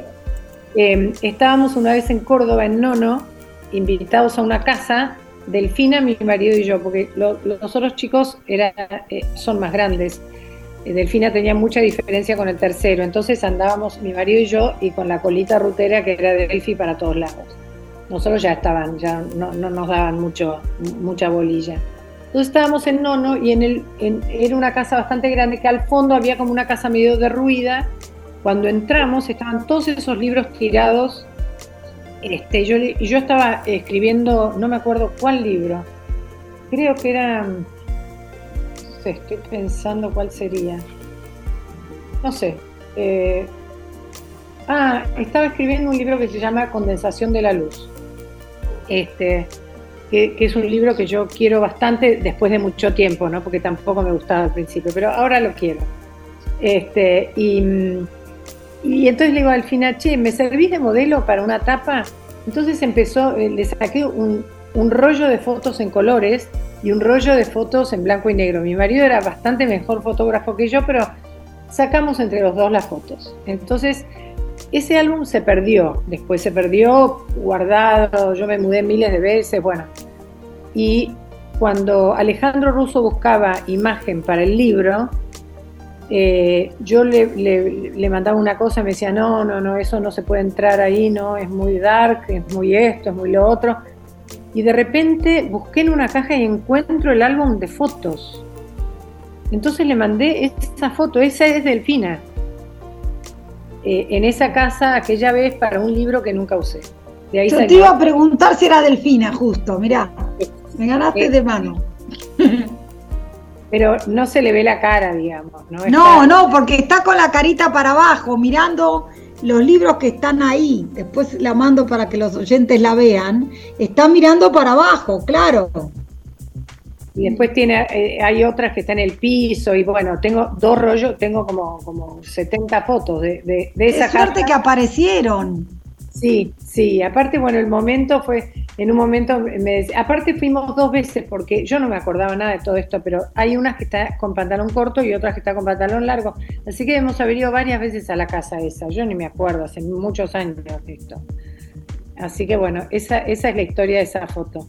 Eh, estábamos una vez en Córdoba, en Nono, invitados a una casa, Delfina, mi marido y yo, porque lo- los otros chicos era, eh, son más grandes. Eh, Delfina tenía mucha diferencia con el tercero, entonces andábamos mi marido y yo y con la colita rutera que era de Delphi para todos lados. Nosotros ya estaban, ya no, no nos daban mucho, mucha bolilla. Entonces estábamos en Nono y en el, era una casa bastante grande que al fondo había como una casa medio derruida. Cuando entramos estaban todos esos libros tirados. Este, yo, yo estaba escribiendo, no me acuerdo cuál libro. Creo que era, estoy pensando cuál sería. No sé. eh, ah, estaba escribiendo un libro que se llama Condensación de la Luz. Este, que, es un libro que yo quiero bastante después de mucho tiempo, ¿no? Porque tampoco me gustaba al principio, pero ahora lo quiero. Este, y, y entonces le digo al final, che, ¿me servís de modelo para una tapa? Entonces empezó, eh, le saqué un, un rollo de fotos en colores y un rollo de fotos en blanco y negro. Mi marido era bastante mejor fotógrafo que yo, pero sacamos entre los dos las fotos. Entonces, ese álbum se perdió, después se perdió guardado, yo me mudé miles de veces, bueno. Y cuando Alejandro Russo buscaba imagen para el libro, eh, yo le, le- le mandaba una cosa y me decía, no, no, no, eso no se puede entrar ahí, no, es muy dark, es muy esto, es muy lo otro. Y de repente busqué en una caja y encuentro el álbum de fotos. Entonces le mandé esa foto, esa es Delfina. Eh, en esa casa aquella vez para un libro que nunca usé. De ahí Yo te iba a preguntar si era Delfina, justo, mirá. Me ganaste Eh, de mano. Pero no se le ve la cara, digamos. No, No, Está- no, porque está con la carita para abajo, mirando los libros que están ahí. Después la mando para que los oyentes la vean. Está mirando para abajo, claro. Y después tiene, eh, hay otras que están en el piso y bueno, tengo dos rollos, tengo como, como 70 fotos de, de, de esa Es suerte casa. que aparecieron. Sí, sí, aparte, bueno, el momento fue, en un momento, me aparte fuimos dos veces porque yo no me acordaba nada de todo esto, pero hay unas que está con pantalón corto y otras que está con pantalón largo, así que hemos ido varias veces a la casa esa, yo ni me acuerdo, hace muchos años de esto. Así que bueno, esa, esa es la historia de esa foto.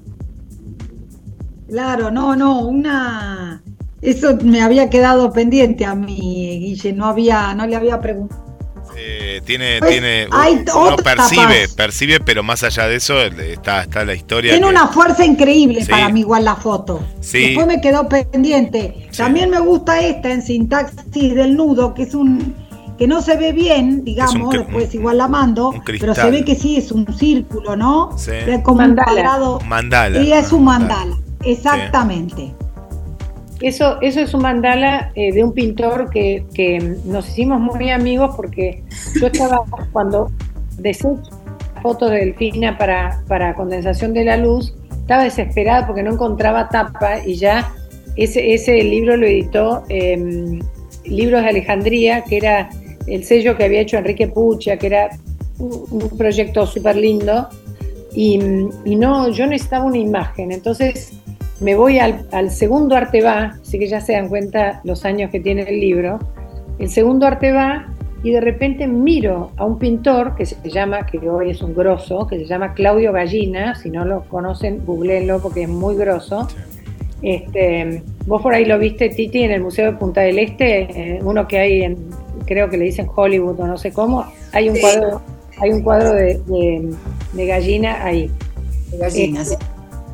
Claro, no, no, una. Eso me había quedado pendiente a mí, Guille. No había, no le había preguntado. Eh, tiene, Pues, tiene, hay uno otras percibe, tapas. percibe, pero más allá de eso está, está la historia. Tiene que- una fuerza increíble Sí. para mí igual la foto. Sí. Después me quedó pendiente. Sí. También me gusta esta en sintaxis del nudo, que es un que no se ve bien, digamos, después un- igual la mando, pero se ve que sí es un círculo, ¿no? Sí. Es como Mandala. un cuadrado. Mandala. Y es un Ah, mandala, exactamente. Eso, eso es un mandala eh, de un pintor que, que nos hicimos muy amigos porque yo estaba, cuando deseché fotos de Delfina para, para condensación de la luz, estaba desesperada porque no encontraba tapa y ya ese, ese libro lo editó eh, Libros de Alejandría, que era el sello que había hecho Enrique Pucha, que era un, un proyecto súper lindo. Y, y no, yo necesitaba una imagen, entonces me voy al, al segundo arte va, así que ya se dan cuenta los años que tiene el libro, el segundo arte va y de repente miro a un pintor que se llama, que hoy es un grosso, que se llama Claudio Gallina, si no lo conocen, googleenlo porque es muy grosso. Este, vos por ahí lo viste, Titi, en el Museo de Punta del Este, eh, uno que hay en, creo que le dicen Hollywood o no sé cómo, hay un Sí. cuadro, hay un cuadro de, de- de gallina ahí. De gallinas. Eh,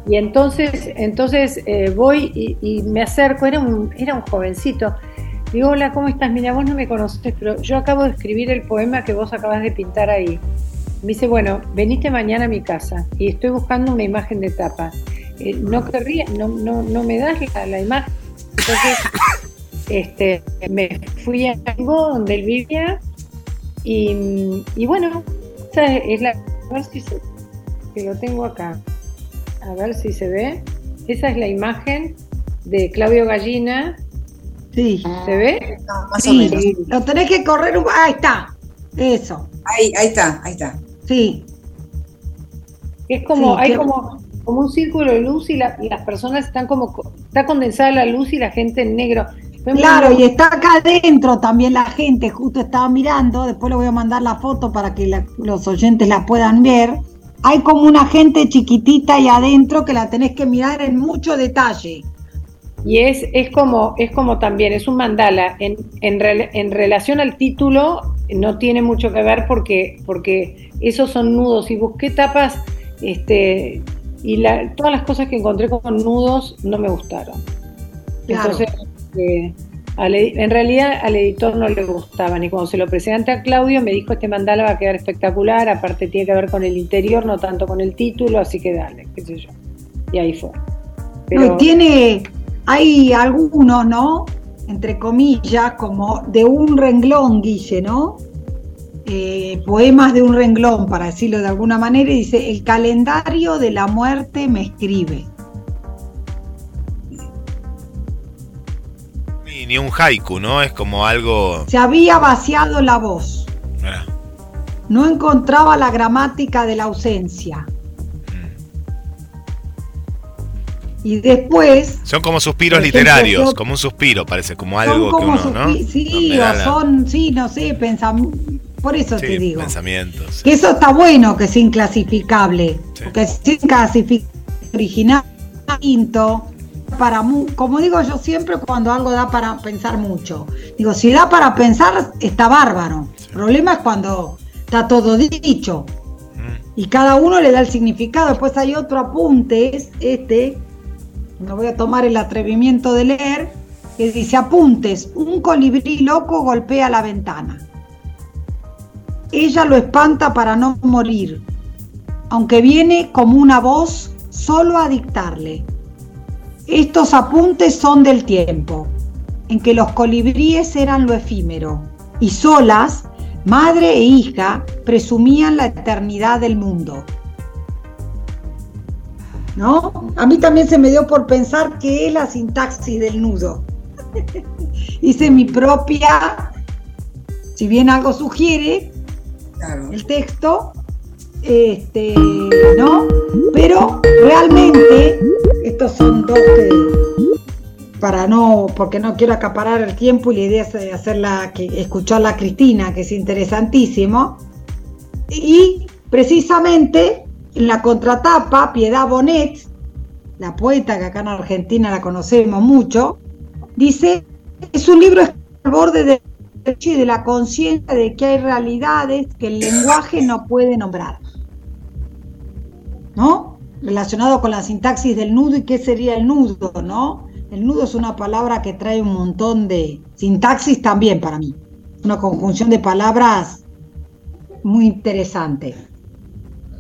Y entonces, entonces eh, voy y, me acerco, era un, era un jovencito. Digo, hola, ¿cómo estás? Mira, vos no me conoces, pero yo acabo de escribir el poema que vos acabas de pintar ahí. Me dice, bueno, venite mañana a mi casa y estoy buscando una imagen de tapa. Eh, no querría, no, no, no me das la, la imagen. Entonces, este, me fui a Tango, donde él vivía, y, bueno, esa es la. Se- que lo tengo acá. A ver si se ve. Esa es la imagen de Claudio Gallina. Sí. ¿Se ve? Ah, más o Sí, menos. lo tenés que correr un... Ahí está. Eso. Ahí, ahí está, ahí está. Sí. Es como, Sí, hay que- como, como un círculo de luz y, la- y las personas están como, co- está condensada la luz y la gente en negro. Claro, y está acá adentro también la gente, justo estaba mirando, después le voy a mandar la foto para que la- los oyentes la puedan ver. Hay como una gente chiquitita ahí adentro que la tenés que mirar en mucho detalle. Y es, es como, es como también, es un mandala. En, en, en relación al título, no tiene mucho que ver porque, porque esos son nudos. Y busqué tapas, este, y la- todas las cosas que encontré con nudos no me gustaron. Claro. Entonces, eh, al en realidad al editor no le gustaban. Y cuando se lo presenté a Claudio, me dijo: Este mandala va a quedar espectacular. Aparte, tiene que ver con el interior, no tanto con el título. Así que dale, qué sé yo. Y ahí fue. No, y tiene, hay algunos, ¿no? Entre comillas, como de un renglón, Guille, ¿no? Eh, poemas de un renglón, para decirlo de alguna manera, y dice, el calendario de la muerte me escribe. Ni, un haiku, ¿no? Es como algo. Se había vaciado la voz, Mirá, no encontraba la gramática de la ausencia. Y después Son como suspiros ejemplo, literarios, yo- como un suspiro, parece, como algo que uno, ¿no? sí, Donde o la- son, sí, no sé, pensam- por eso sí, te digo. pensamientos. Que eso está bueno que es inclasificable, Sí. porque es inclasificable original, distinto, para como digo yo siempre cuando algo da para pensar mucho. Digo, si da para pensar, está bárbaro. El problema es cuando está todo dicho Mm, y cada uno le da el significado. Después hay otro apunte, es este, me voy a tomar el atrevimiento de leer, que dice apuntes, un colibrí loco golpea la ventana. Ella lo espanta para no morir, aunque viene como una voz solo a dictarle. Estos apuntes son del tiempo, en que los colibríes eran lo efímero, y solas, madre e hija, presumían la eternidad del mundo. ¿No? A mí también se me dio por pensar que es la sintaxis del nudo. Hice mi propia, si bien algo sugiere, Claro. el texto, este, ¿no? Pero realmente, estos son dos que, para no, porque no quiero acaparar el tiempo y la idea es hacerla, que, escucharla a Cristina, que es interesantísimo. Y precisamente en la contratapa, Piedad Bonet, la poeta que acá en Argentina la conocemos mucho, dice, es un libro al borde de y de la conciencia de que hay realidades que el lenguaje no puede nombrar. ¿No? Relacionado con la sintaxis del nudo y qué sería el nudo, ¿no? El nudo es una palabra que trae un montón de sintaxis también para mí. Una conjunción de palabras muy interesante.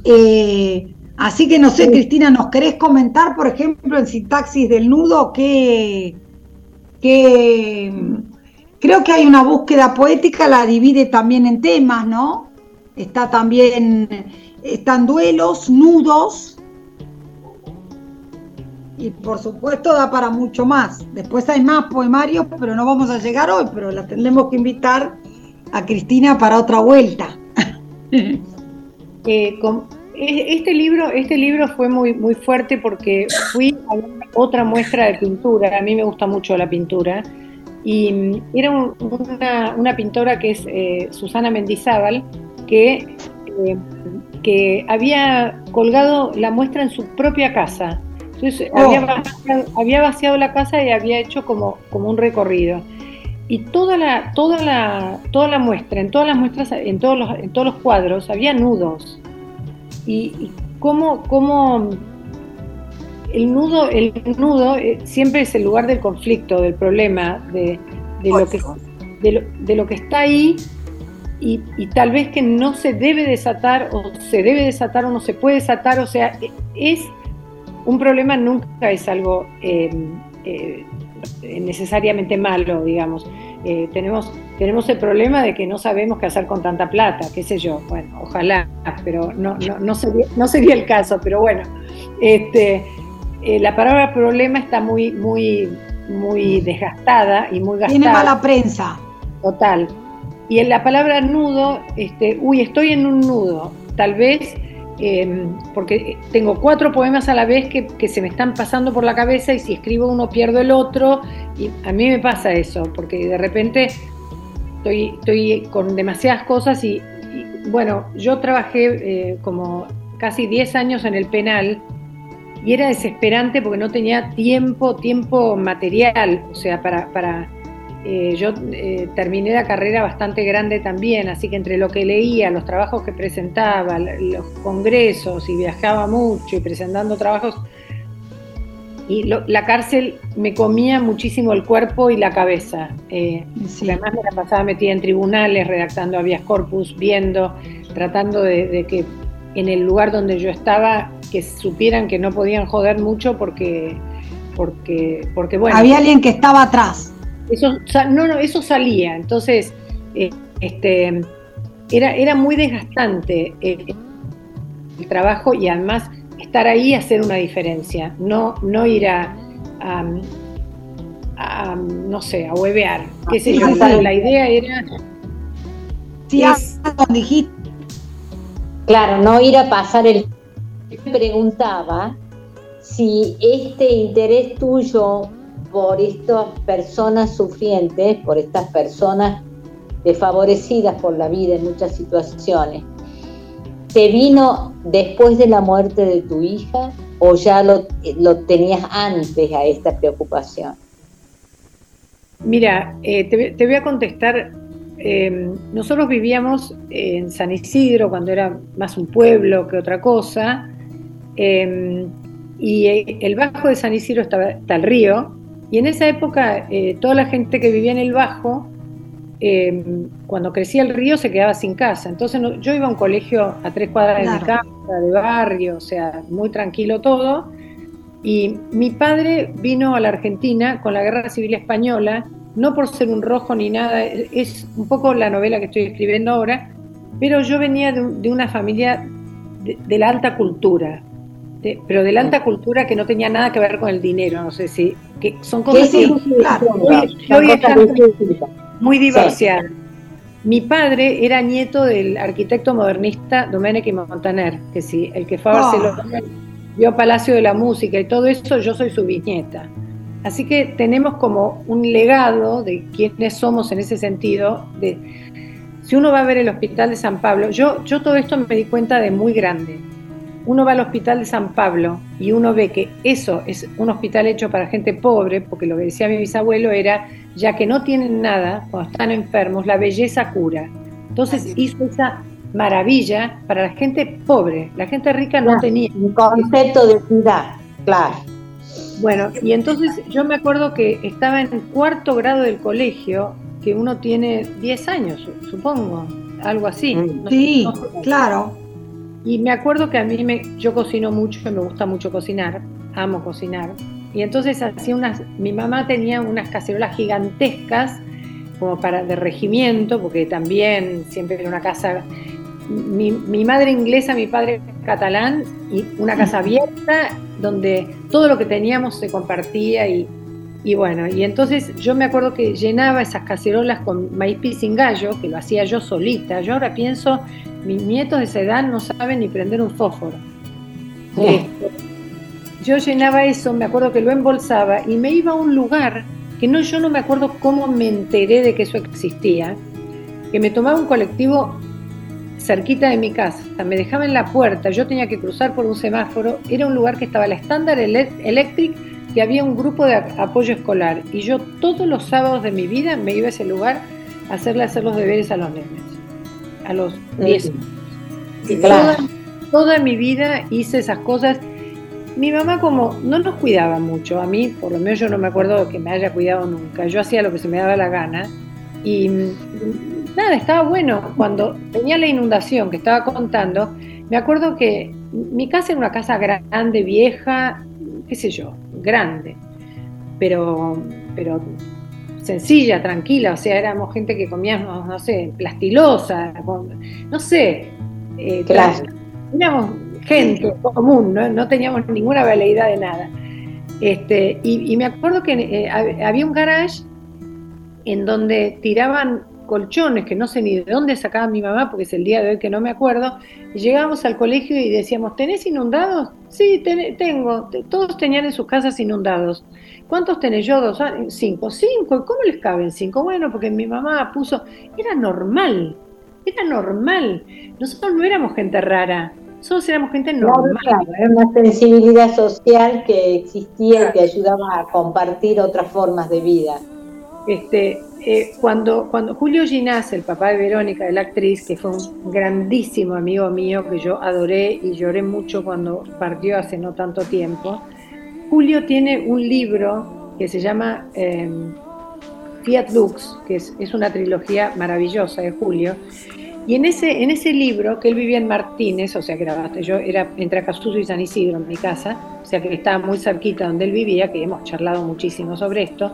Eh, así que no sé, Cristina, ¿nos querés comentar, por ejemplo, en sintaxis del nudo qué, Creo que hay una búsqueda poética, la divide también en temas, ¿no? Está también, están duelos, nudos, y por supuesto da para mucho más. Después hay más poemarios, pero no vamos a llegar hoy, pero la tendremos que invitar a Cristina para otra vuelta. Eh, este libro, este libro fue muy, muy fuerte porque fui a otra muestra de pintura. A mí me gusta mucho la pintura. Y mm, era un- una, una pintora que es eh, Susana Mendizábal, que, eh, que había colgado la muestra en su propia casa. Entonces Oh. había, vaciado, había vaciado la casa y había hecho como, como un recorrido. Y toda la, toda la, toda la muestra, en todas las muestras, en todos los, en todos los cuadros, había nudos. Y, y cómo, cómo el nudo, el nudo eh, siempre es el lugar del conflicto, del problema, de, de lo, que, de, lo, de lo que está ahí y, y tal vez que no se debe desatar o se debe desatar o no se puede desatar. O sea, e- es un problema nunca es algo eh, eh, necesariamente malo, digamos. Eh, tenemos, tenemos el problema de que no sabemos qué hacer con tanta plata, qué sé yo. Bueno, ojalá, pero no, no, no, sería, no sería el caso, pero bueno. Este, eh, la palabra problema está muy, muy, muy desgastada y muy gastada. Tiene mala prensa. Total. Y en la palabra nudo, este, uy, estoy en un nudo, tal vez em, porque tengo cuatro poemas a la vez que, se me están pasando por la cabeza y si escribo uno pierdo el otro, y a mí me pasa eso, porque de repente estoy, estoy con demasiadas cosas y, y bueno, yo trabajé eh, como casi 10 años en el penal y era desesperante porque no tenía tiempo, tiempo material, o sea, para, para eh, yo eh, terminé la carrera bastante grande también, así que entre lo que leía, los trabajos que presentaba, los congresos y viajaba mucho y presentando trabajos, y lo, la cárcel me comía muchísimo el cuerpo y la cabeza. Eh, sí. Además me la pasaba metida en tribunales, redactando habeas corpus, viendo, tratando de, de que en el lugar donde yo estaba, que supieran que no podían joder mucho porque, porque, porque bueno. Había alguien que estaba atrás. Eso, no, no, eso salía. Entonces, eh, este, era, era muy desgastante eh, el trabajo y además estar ahí y hacer una diferencia, no, no ir a, a, a no sé, a huevear. ¿Qué sé yo? La idea era. Sí, es, dijiste. Claro, no ir a pasar el. Me preguntaba si este interés tuyo por estas personas sufrientes, por estas personas desfavorecidas por la vida en muchas situaciones, ¿te vino después de la muerte de tu hija o ya lo, tenías antes a esta preocupación? Mira, eh, te, te, voy a contestar. Eh, nosotros vivíamos en San Isidro cuando era más un pueblo que otra cosa. Eh, y el bajo de San Isidro estaba, está el río, y en esa época, eh, toda la gente que vivía en el Bajo, eh, cuando crecía el río, se quedaba sin casa. Entonces, no, yo iba a un colegio a tres cuadras claro. de mi casa, de barrio, o sea, muy tranquilo todo. Y mi padre vino a la Argentina con la Guerra Civil Española, no por ser un rojo ni nada, es un poco la novela que estoy escribiendo ahora, pero yo venía de, de una familia de, de la alta cultura, de, pero de la alta cultura que no tenía nada que ver con el dinero, no sé si, que son cosas sí, sí, claro, muy, muy divorciadas. Sí. Mi padre era nieto del arquitecto modernista Domenico Montaner, que sí, el que fue a Barcelona, oh. vio Palacio de la Música y todo eso, yo soy su bisnieta. Así que tenemos como un legado de quiénes somos en ese sentido, de si uno va a ver el Hospital de San Pablo, yo, yo todo esto me di cuenta de muy grande, uno va al hospital de San Pablo y uno ve que eso es un hospital hecho para gente pobre, porque lo que decía mi bisabuelo era, ya que no tienen nada, cuando están enfermos, la belleza cura. Entonces hizo esa maravilla para la gente pobre, la gente rica no claro, tenía. Un concepto de ciudad, claro. Bueno, y entonces yo me acuerdo que estaba en cuarto grado del colegio, que uno tiene 10 años, supongo, algo así. Sí, no sé, no sé. claro. Y me acuerdo que a mí me, yo cocino mucho, me gusta mucho cocinar, amo cocinar. Y entonces hacía unas, mi mamá tenía unas cacerolas gigantescas como para de regimiento, porque también siempre era una casa, mi, mi madre inglesa, mi padre catalán, y una casa abierta donde todo lo que teníamos se compartía y, y bueno, y entonces yo me acuerdo que llenaba esas cacerolas con maíz sin gallo, que lo hacía yo solita. Yo ahora pienso, mis nietos de esa edad no saben ni prender un fósforo. Este, yo llenaba eso, me acuerdo que lo embolsaba y me iba a un lugar que no, yo no me acuerdo cómo me enteré de que eso existía, que me tomaba un colectivo cerquita de mi casa, me dejaba en la puerta, yo tenía que cruzar por un semáforo, era un lugar que estaba la Standard Electric que había un grupo de apoyo escolar y yo todos los sábados de mi vida me iba a ese lugar a hacerle hacer los deberes a los nenes, a los 10 años. Sí, claro. toda, toda, mi vida hice esas cosas. Mi mamá como no nos cuidaba mucho, a mí por lo menos yo no me acuerdo que me haya cuidado nunca, yo hacía lo que se me daba la gana y nada, estaba bueno. Cuando tenía la inundación que estaba contando, me acuerdo que mi casa era una casa grande, vieja, qué sé yo, grande, pero, pero sencilla, tranquila, o sea, éramos gente que comíamos, no sé, plastilosa, no sé, eh, claro. éramos gente común, ¿no? no teníamos ninguna veleidad de nada. Este, y, y me acuerdo que eh, había un garage en donde tiraban colchones que no sé ni de dónde sacaba mi mamá, porque es el día de hoy que no me acuerdo, y llegábamos al colegio y decíamos, ¿tenés inundados? Sí, tengo. Todos tenían en sus casas inundados. ¿Cuántos tenés yo? Dos, ah, cinco. Cinco. ¿Cómo les caben cinco? Bueno, porque mi mamá puso... Era normal. Era normal. Nosotros no éramos gente rara. Nosotros éramos gente normal. era una sensibilidad social que existía y que ayudaba a compartir otras formas de vida. Este, eh, cuando, cuando Julio Ginás, el papá de Verónica, de la actriz, que fue un grandísimo amigo mío que yo adoré y lloré mucho cuando partió hace no tanto tiempo, Julio tiene un libro que se llama em, Fiat Lux, que es, una trilogía maravillosa de Julio. Y en ese, en ese libro, que él vivía en Martínez, o sea que era, yo era entre Acasuso y San Isidro en mi casa, o sea que estaba muy cerquita donde él vivía, que hemos charlado muchísimo sobre esto,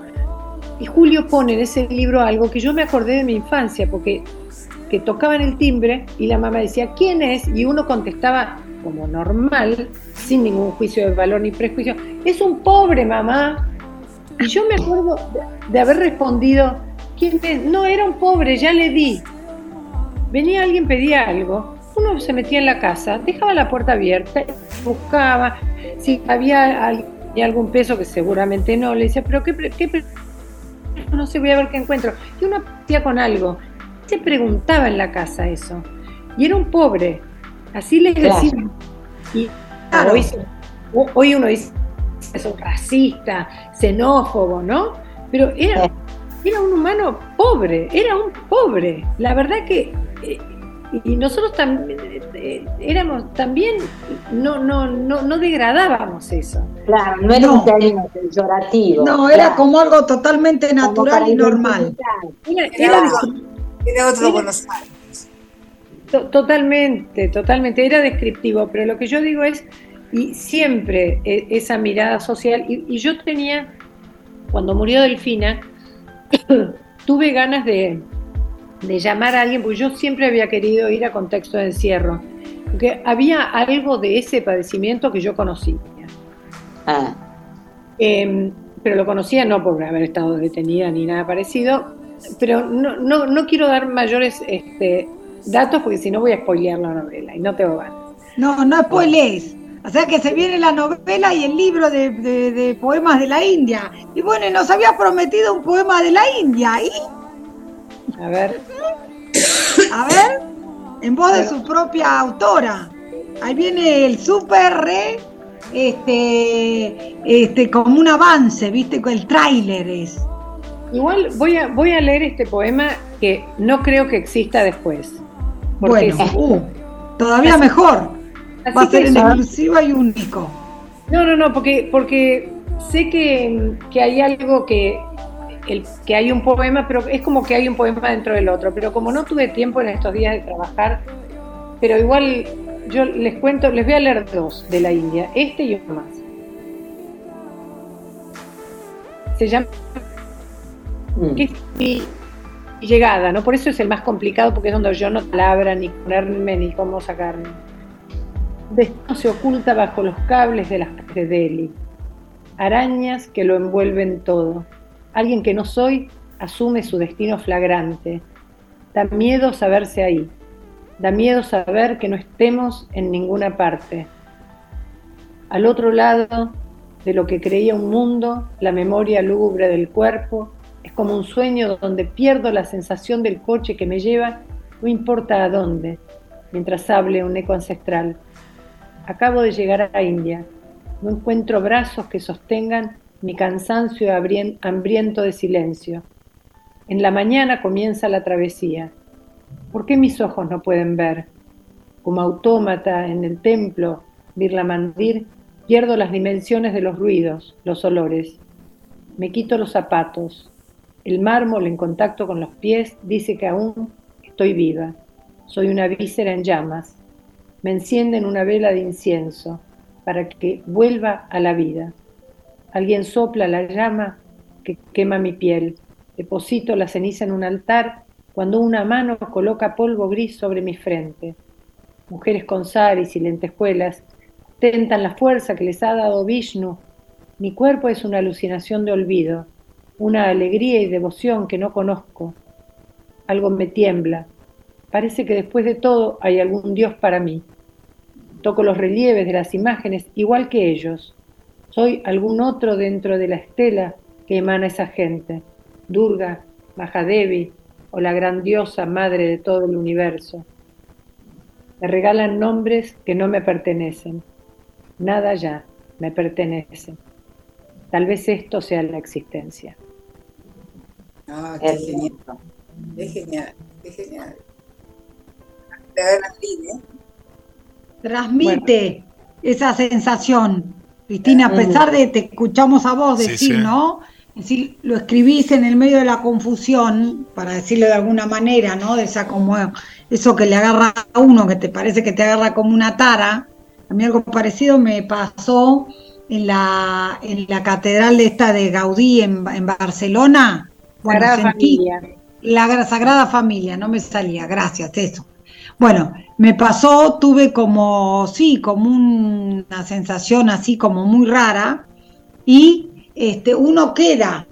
y Julio pone en ese libro algo que yo me acordé de mi infancia, porque que tocaban el timbre y la mamá decía, ¿quién es? Y uno contestaba como normal, sin ningún juicio de valor ni prejuicio, es un pobre mamá. Y yo me acuerdo de, haber respondido, ¿quién? No, era un pobre, ya le di. Venía alguien, pedía algo, uno se metía en la casa, dejaba la puerta abierta, buscaba, si había algún peso que seguramente no, le decía, pero ¿qué, no sé, voy a ver qué encuentro. Y uno hacía con algo. Se preguntaba en la casa eso. Y era un pobre. Así les decía. Y hoy, uno dice, es un racista, xenófobo, ¿no? Pero era, era un humano pobre, era un pobre. La verdad que eh, y nosotros también eh, éramos también no no no no degradábamos eso. Claro no era un término peyorativo. No era como algo totalmente natural y normal. era, otro Buenos Aires totalmente totalmente era descriptivo pero lo que yo digo es y siempre e, esa mirada social y, y yo tenía cuando murió Delfina tuve ganas de de llamar a alguien, porque yo siempre había querido ir a contexto de encierro, porque había algo de ese padecimiento que yo conocía. Ah. Em, pero lo conocía no por haber estado detenida ni nada parecido, pero no, no, no quiero dar mayores este, datos porque si no voy a spoilear la novela y no tengo ganas. No, no spoilees. O sea que se viene la novela y el libro de, de, poemas de la India. Y bueno, nos había prometido un poema de la India. ¿y? A ver. A ver, en voz de su propia autora. Ahí viene el super re, este, este, como un avance, viste, con el tráiler es. Igual voy a, voy a leer este poema que no creo que exista después. Bueno, uh, todavía mejor. Va a ser en exclusiva y único. No, no, no, porque, porque sé que, que hay algo que que hay un poema, pero es como que hay un poema dentro del otro. Pero como no tuve tiempo en estos días de trabajar, pero igual yo les cuento, les voy a leer dos de la India, este y uno más. Se llama mm. Llegada, ¿no? Por eso es el más complicado, porque es donde yo no palabra, ni ponerme, ni cómo sacarme. Esto se oculta bajo los cables de las de Delhi. Arañas que lo envuelven todo Alguien que no soy asume su destino flagrante. Da miedo saberse ahí. Da miedo saber que no estemos en ninguna parte. Al otro lado de lo que creía un mundo, la memoria lúgubre del cuerpo es como un sueño donde pierdo la sensación del coche que me lleva, no importa a dónde, mientras hable un eco ancestral. Acabo de llegar a India. No encuentro brazos que sostengan mi cansancio hambriento de silencio. En la mañana comienza la travesía. ¿Por qué mis ojos no pueden ver? Como autómata en el templo, Birla Mandir, pierdo las dimensiones de los ruidos, los olores. Me quito los zapatos. El mármol en contacto con los pies dice que aún estoy viva. Soy una víscera en llamas. Me encienden una vela de incienso para que vuelva a la vida. Alguien sopla la llama que quema mi piel. Deposito la ceniza en un altar cuando una mano coloca polvo gris sobre mi frente. Mujeres con saris y lentejuelas tentan la fuerza que les ha dado Vishnu. Mi cuerpo es una alucinación de olvido, una alegría y devoción que no conozco. algo me tiembla. Parece que después de todo hay algún Dios para mí. Toco los relieves de las imágenes igual que ellos. Soy algún otro dentro de la estela que emana esa gente. Durga, Mahadevi o la grandiosa madre de todo el universo. Me regalan nombres que no me pertenecen. Nada ya me pertenece. Tal vez esto sea la existencia. Ah, qué genial. Qué genial, qué genial. Te ¿eh? Transmite esa sensación. Cristina, a pesar de te escuchamos a vos decir, sí. ¿no? Decir, lo escribís en el medio de la confusión, para decirlo de alguna manera, ¿no? De esa como eso que le agarra a uno, que te parece que te agarra como una tara. A mí algo parecido me pasó en la, en la catedral de esta de Gaudí en, en Barcelona. Sagrada Familia. la gra- Sagrada Familia, no me salía, gracias, eso. Bueno, me pasó, tuve como, sí, como un- una sensación así como muy rara y este, uno queda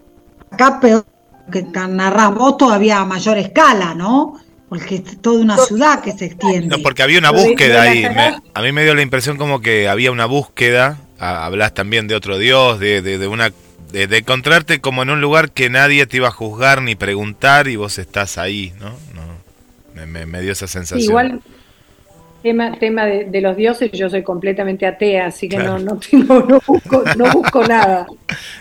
acá peor que narrás vos todavía a mayor escala, ¿no? Porque es toda una ciudad que se extiende. No, porque había una búsqueda ahí. Me- a mí me dio la impresión como que había una búsqueda. a- hablas también de otro Dios, de, de, de una de, de encontrarte como en un lugar que nadie te iba a juzgar ni preguntar y vos estás ahí, ¿no? no me, me- me dio esa sensación. Igual, tema, tema de, de los dioses, yo soy completamente atea, así que Claro. no, no, tengo, no, busco, no busco nada.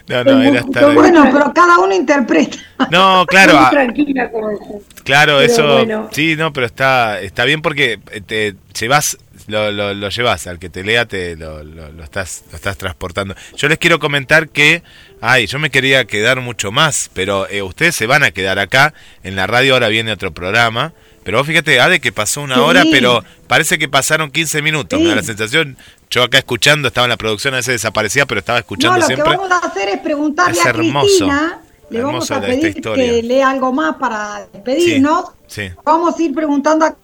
no, no, era estar. Bueno, pero cada uno interpreta. No, claro, Estoy a- tranquila con eso. Claro, Pero eso. bueno. Sí, no, pero está está bien porque te llevas lo, lo, lo llevas al que te lea te lo, lo, lo estás lo estás transportando. Yo les quiero comentar que ay, yo me quería quedar mucho más, pero eh, ustedes se van a quedar acá en la radio ahora viene otro programa. Pero vos fíjate, Ade, que pasó una Sí. hora, pero parece que pasaron 15 minutos. Me da la sensación, yo acá escuchando, estaba en la producción, a veces desaparecía, pero estaba No, escuchando lo siempre. que vamos a hacer es preguntarle Es a. Cristina, le vamos a pedir que lea algo más para despedirnos. Sí. Vamos a ir preguntando a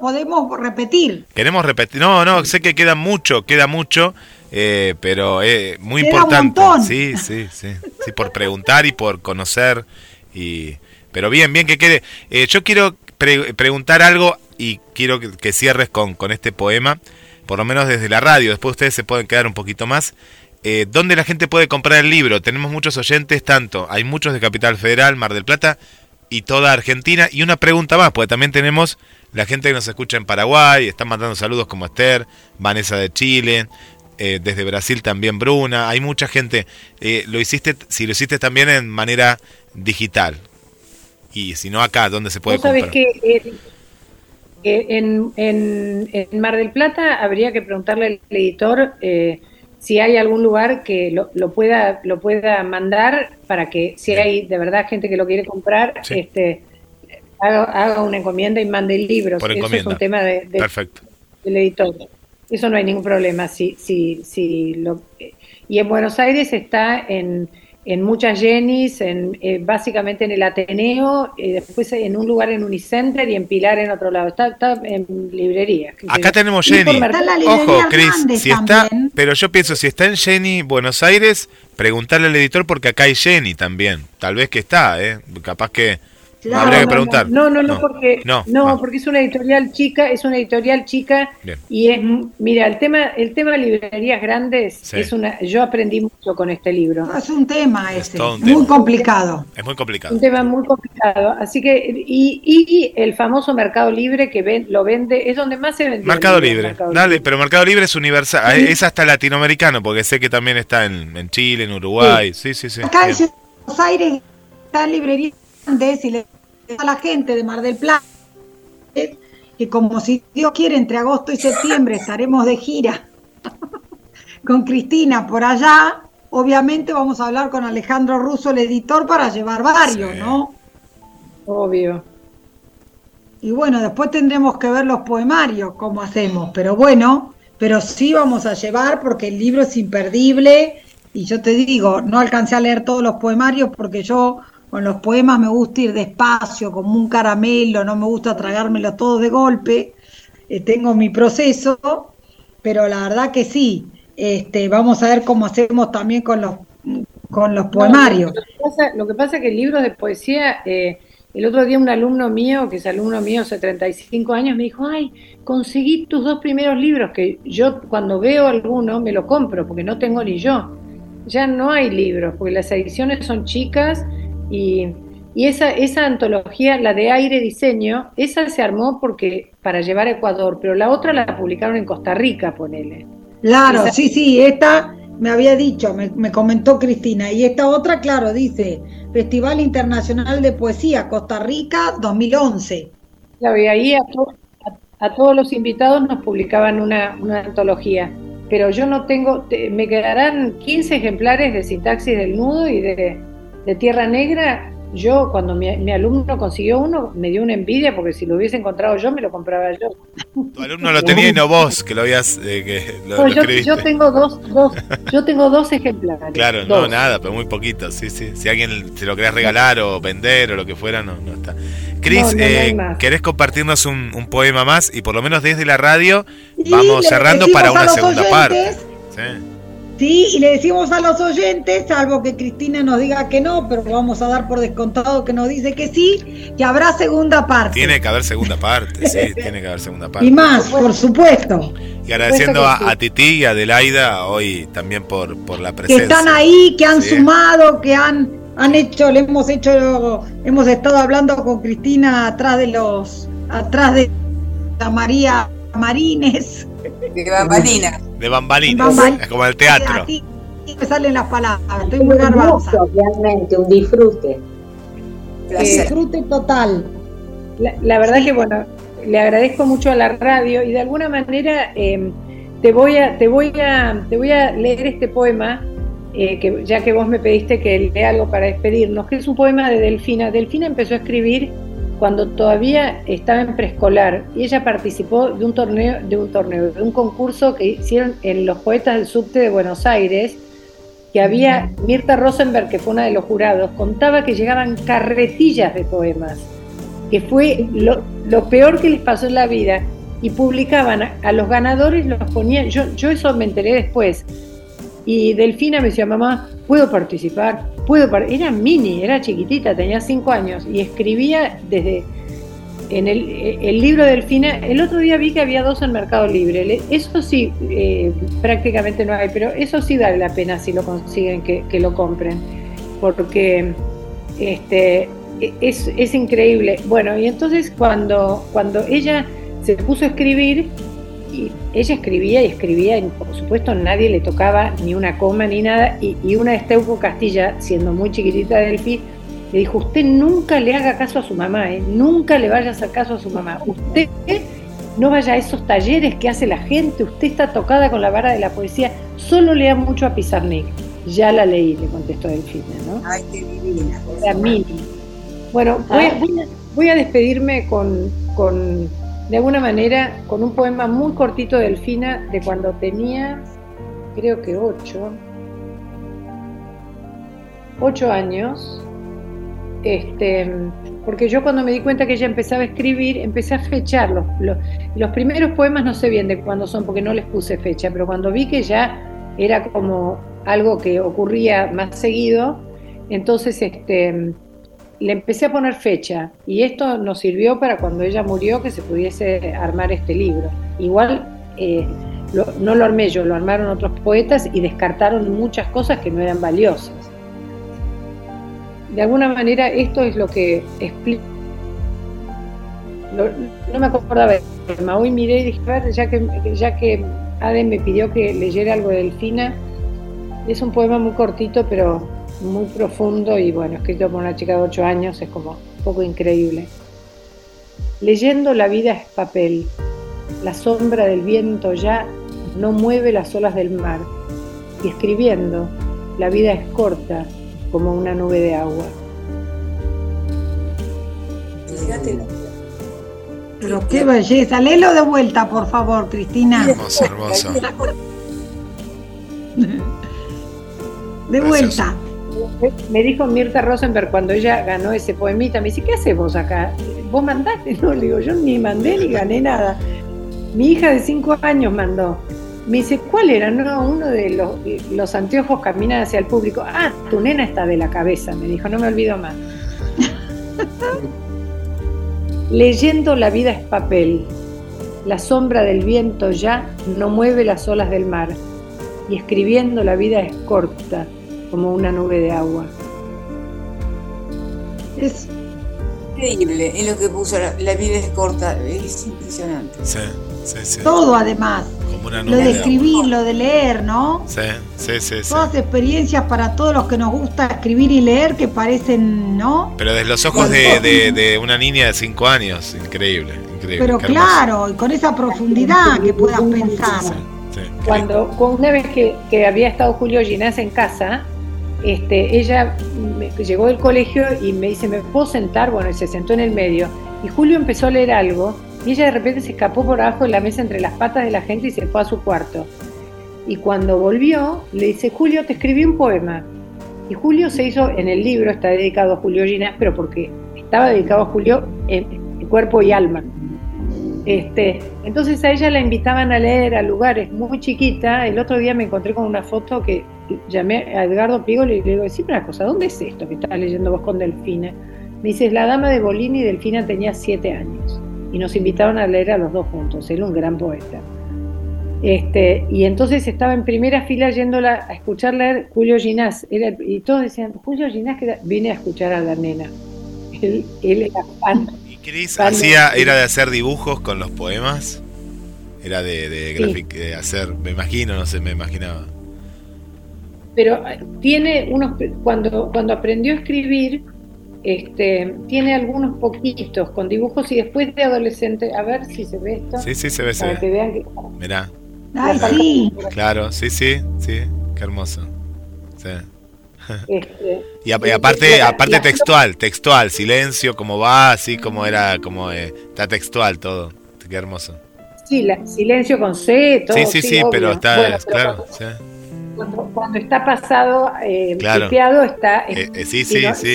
podemos repetir. Queremos repetir. No, no, sé que queda mucho, queda mucho, eh, pero es muy Queda un importante. montón. Sí, sí, sí. Sí, por preguntar y por conocer. y Pero bien, bien que quede. Eh, yo quiero pre- preguntar algo y quiero que, que cierres con, con este poema, por lo menos desde la radio. Después ustedes se pueden quedar un poquito más. Eh, ¿Dónde la gente puede comprar el libro? Tenemos muchos oyentes, tanto. Hay muchos de Capital Federal, Mar del Plata y toda Argentina. Y una pregunta más, porque también tenemos la gente que nos escucha en Paraguay, están mandando saludos como Esther, Vanessa de Chile, eh, desde Brasil también Bruna, hay mucha gente. Eh, lo hiciste, si lo hiciste también en manera digital. Y si no acá, ¿dónde se puede Vos comprar? que eh, eh, en, en- en Mar del Plata habría que preguntarle al editor eh, si hay algún lugar que lo, lo pueda lo pueda mandar para que si hay de verdad gente que lo quiere comprar, Sí. este haga, haga una encomienda y mande el libro. Por Eso es un tema de, de- Perfecto. del editor. Eso no hay ningún problema. Si, si, si lo, y en Buenos Aires está en, en muchas Jennys, en, eh, básicamente en el Ateneo, y después en un lugar en Unicenter y en Pilar en otro lado. Está, está en librerías. Acá tenemos Jenny. Ojo, Cris, si está, pero yo pienso, si está en Jenny, Buenos Aires, preguntarle al editor porque acá hay Jenny también. Tal vez que está, ¿eh? Capaz que Claro, habría que no, preguntar. No, no, no, porque no, no, ah, porque es una editorial chica, es una editorial chica Bien. y es mira, el tema el tema de librerías grandes Sí. es una yo aprendí mucho con este libro. Es un tema Es ese, un muy tema. complicado. es muy complicado. Un tema muy complicado. Así que, y, y el famoso Mercado Libre que ven, lo vende, es donde más se vende. Mercado Libre, dale, pero Mercado Libre es universal, es hasta latinoamericano, porque sé que también está en, en Chile, en Uruguay, sí, sí, sí. Acá en. Buenos Aires está librería Hernández y le a la gente de Mar del Plata que como si Dios quiere entre agosto y septiembre estaremos de gira con Cristina por allá. Obviamente vamos a hablar con Alejandro Russo, el editor, para llevar varios, Sí. ¿no? Obvio. Y bueno, después tendremos que ver los poemarios, cómo hacemos, pero bueno, pero sí vamos a llevar porque el libro es imperdible y yo te digo, no alcancé a leer todos los poemarios porque yo con los poemas me gusta ir despacio, como un caramelo, no me gusta tragármelo todo de golpe, eh, tengo mi proceso, pero la verdad que sí, este, vamos a ver cómo hacemos también con los, con los poemarios. Lo, que pasa, lo que pasa es que libros de poesía eh, El otro día un alumno mío, que es alumno mío hace 35 años, me dijo, ay, conseguí tus dos primeros libros, que yo cuando veo alguno me lo compro, porque no tengo ni yo. Ya no hay libros, porque las ediciones son chicas y, y esa, esa antología, la de aire diseño, esa se armó porque para llevar a Ecuador, pero la otra la publicaron en Costa Rica, ponele. Claro, sí, sí, esta me había dicho, me, me, comentó Cristina, y esta otra, claro, dice Festival Internacional de Poesía, Costa Rica, 2011. Claro, y ahí a, to a, a todos los invitados nos publicaban una, una antología, pero yo no tengo, te, me quedarán 15 ejemplares de Sintaxis del Nudo y de, de Tierra Negra yo cuando mi, mi, alumno consiguió uno me dio una envidia porque si lo hubiese encontrado yo me lo compraba yo. Tu alumno lo tenía y no vos que lo habías eh, que lo, no, yo, yo, tengo dos, dos, yo tengo dos ejemplares. Claro, dos. no nada, pero muy poquito, sí, sí. Si alguien se lo querés regalar o vender o lo que fuera, no, no está. Cris, no, eh, ¿querés compartirnos un, un, poema más? Y por lo menos desde la radio y vamos cerrando para una segunda oyentes, parte. ¿sí? Sí, y le decimos a los oyentes, salvo que Cristina nos diga que no, pero vamos a dar por descontado que nos dice que sí, que habrá segunda parte. Tiene que haber segunda parte, sí, tiene que haber segunda parte. Y más, por supuesto. Y agradeciendo a, a, Titi y a Adelaida hoy también por, por la presencia. Que están ahí, que han sí. sumado, que han, han hecho, le hemos hecho, hemos estado hablando con Cristina atrás de los, atrás de la María Marines. De bambalinas. De bambalinas, Bambal es como el teatro. Así me salen las palabras, estoy muy garbanza. Realmente, un disfrute. Un disfrute total. La, la, verdad que, bueno, le agradezco mucho a la radio y de alguna manera eh, te, voy a, te, voy a, te voy a leer este poema, eh, que ya que vos me pediste que lea algo para despedirnos, que es un poema de Delfina. Delfina empezó a escribir cuando todavía estaba en preescolar y ella participó de un torneo, de un torneo, de un concurso que hicieron en los poetas del subte de Buenos Aires, que había Mirta Rosenberg, que fue una de los jurados, contaba que llegaban carretillas de poemas, que fue lo, lo peor que les pasó en la vida, y publicaban a, a los ganadores, los ponían, yo, yo eso me enteré después, y Delfina me decía, mamá, ¿puedo participar? ¿Puedo era mini, era chiquitita, tenía cinco años y escribía desde en el, el, libro Delfina. El otro día vi que había dos en Mercado Libre. Eso sí, eh, prácticamente no hay, pero eso sí vale la pena si lo consiguen que, que lo compren, porque este, es, es increíble. Bueno, y entonces cuando, cuando ella se puso a escribir, y ella escribía y escribía, y por supuesto nadie le tocaba ni una coma ni nada, y, y una Esteuco Castilla, siendo muy chiquitita de Delphi, le dijo, usted nunca le haga caso a su mamá, ¿eh? nunca le vaya a hacer caso a su mamá, usted no vaya a esos talleres que hace la gente, usted está tocada con la vara de la poesía, solo lea mucho a Pizarnik. Ya la leí, le contestó Delfina, ¿no? Ay, qué divina. La mini. Bueno, voy, voy, a, voy a despedirme con, con de alguna manera con un poema muy cortito de Delfina de cuando tenía, creo que ocho, ocho años, este, porque yo cuando me di cuenta que ella empezaba a escribir, empecé a fechar los, los, los primeros poemas, no sé bien de cuándo son porque no les puse fecha, pero cuando vi que ya era como algo que ocurría más seguido, entonces este, le empecé a poner fecha y esto nos sirvió para cuando ella murió que se pudiese armar este libro. Igual eh, no lo armé yo, lo armaron otros poetas y descartaron muchas cosas que no eran valiosas. De alguna manera esto es lo que explica... No me acordaba de Hoy miré y dije, ya que, ya que Aden me pidió que leyera algo de Delfina, es un poema muy cortito, pero muy profundo y bueno, escrito por una chica de 8 años, es como un poco increíble. Leyendo la vida es papel, la sombra del viento ya no mueve las olas del mar y escribiendo la vida es corta como una nube de agua. Pero qué belleza, léelo de vuelta, por favor, Cristina. Hermoso, hermoso. De vuelta me dijo Mirta Rosenberg cuando ella ganó ese poemita, me dice, ¿qué haces vos acá? ¿Vos mandaste? No, le digo, yo ni mandé ni gané nada. Mi hija de cinco años mandó. Me dice, ¿cuál era? No, uno de los, los anteojos caminan hacia el público. Ah, tu nena está de la cabeza, me dijo, no me olvido más. Leyendo la vida es papel, la sombra del viento ya no mueve las olas del mar, y escribiendo la vida es corta como una nube de agua. Es increíble en lo que puso la, vida es corta, es impresionante. Sí, sí, sí. Todo además. lo de escribir, lo de leer, ¿no? Sí, sí, sí. Todas experiencias para todos los que nos gusta escribir y leer que parecen, ¿no? Pero desde los ojos de, de, una niña de 5 años, increíble, increíble. Pero claro, y con esa profundidad que puedas pensar. Cuando, una vez que, que había estado Julio Ginás en casa, este, ella me, llegó del colegio y me dice, ¿me puedo sentar? Bueno, y se sentó en el medio. Y Julio empezó a leer algo y ella de repente se escapó por abajo de la mesa entre las patas de la gente y se fue a su cuarto. Y cuando volvió, le dice, Julio, te escribí un poema. Y Julio se hizo, en el libro está dedicado a Julio Ginás, pero porque estaba dedicado a Julio en, cuerpo y alma. Este, entonces a ella la invitaban a leer a lugares muy chiquita. El otro día me encontré con una foto que llamé a Edgardo Pigo y le digo, decime una cosa, ¿dónde es esto que estás leyendo vos con Delfina? Me dices, la dama de Bolini y Delfina tenía siete años y nos invitaron a leer a los dos juntos, él un gran poeta. Este, y entonces estaba en primera fila yéndola a escuchar leer Julio Ginás, y todos decían, Julio Ginás, que vine a escuchar a la nena. Él, era fan. ¿Y Cris hacía, era de hacer dibujos con los poemas? Era de, de hacer, me imagino, no sé, me imaginaba pero tiene unos, cuando, cuando aprendió a escribir, este, tiene algunos poquitos con dibujos y después de adolescente, a ver si se ve esto. Sí, sí, se ve, para que vean que... Mirá. Ay, sí. Claro, sí, sí, sí, qué hermoso. Sí. Este, y, aparte, aparte textual, textual, silencio, como va, así como era, como eh, está textual todo, qué hermoso. Sí, la, silencio con C, todo. Sí, sí, sí, pero está, claro, sí cuando, está pasado, eh, está eh, eh, sí, sí, sí.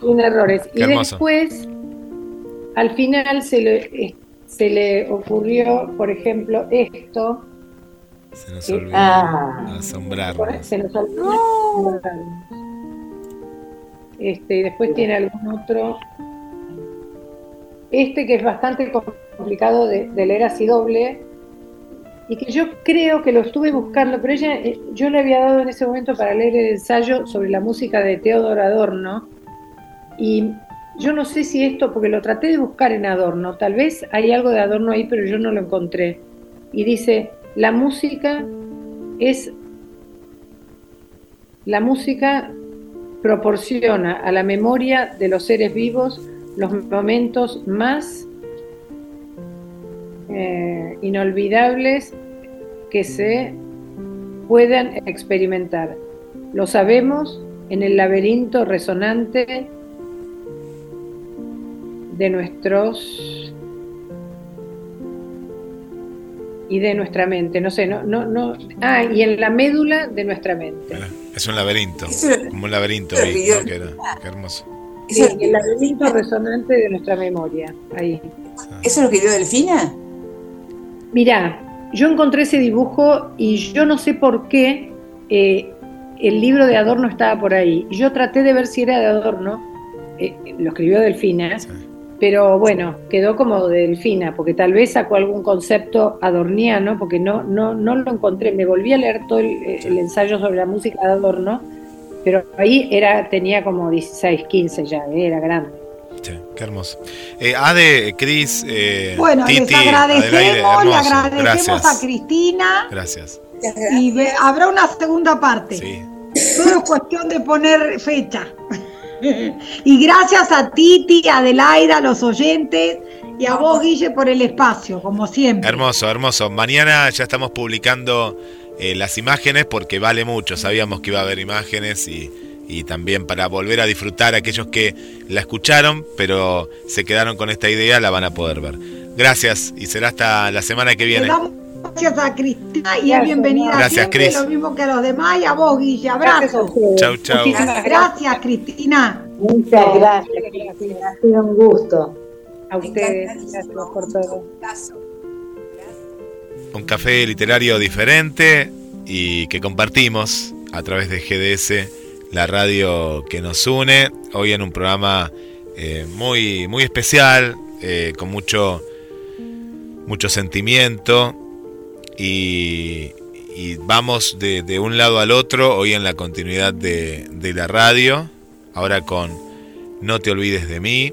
Sin, errores. y después, al final se le, se le ocurrió, por ejemplo, esto. Se nos olvidó ah, asombrar. Se nos olvidó Este, después tiene algún otro. Este que es bastante complicado de, de leer así doble, y que yo creo que lo estuve buscando, pero ella, eh, yo le había dado en ese momento para leer el ensayo sobre la música de Teodoro Adorno, y yo no sé si esto, porque lo traté de buscar en Adorno, tal vez hay algo de Adorno ahí, pero yo no lo encontré. Y dice, la música es, la música proporciona a la memoria de los seres vivos los momentos más eh, inolvidables que se puedan experimentar. Lo sabemos en el laberinto resonante de nuestros y de nuestra mente, no sé, no, no, no, ah, y en la médula de nuestra mente. Es un laberinto, como un laberinto ahí, qué, hermoso. Sí, el laberinto resonante de nuestra memoria, ahí. ¿Eso es lo que dio Delfina? Mirá, yo encontré ese dibujo y yo no sé por qué eh, el libro de Adorno estaba por ahí. Yo traté de ver si era de Adorno, eh, lo escribió Delfina, pero bueno, quedó como de Delfina, porque tal vez sacó algún concepto adorniano, porque no, no, no lo encontré. Me volví a leer todo el, ensayo sobre la música de Adorno, pero ahí era, tenía como 16, 15 ya, era grande qué hermoso. Eh, Ade, Cris, eh, bueno, les agradecemos, le agradecemos a Cristina. Gracias. Y habrá una segunda parte. Sí. Todo es cuestión de poner fecha. Y gracias a Titi, a Adelaida, a los oyentes y a vos, Guille, por el espacio, como siempre. Hermoso, hermoso. Mañana ya estamos publicando eh, las imágenes porque vale mucho. Sabíamos que iba a haber imágenes y y también para volver a disfrutar aquellos que la escucharon, pero se quedaron con esta idea, la van a poder ver. Gracias y será hasta la semana que viene. Gracias a Cristina y bienvenida Gracias, Cris. lo mismo que a los demás y a vos, Guille. Abrazo. Chau, chau. Gracias, Cristina. Muchas gracias, Cristina. Ha sido un gusto. A ustedes, gracias por todo. Un café literario diferente y que compartimos a través de GDS la radio que nos une. Hoy en un programa eh, muy, muy especial, eh, con mucho, mucho sentimiento y, vamos de, un lado al otro, hoy en la continuidad de, de la radio, ahora con No te olvides de mí.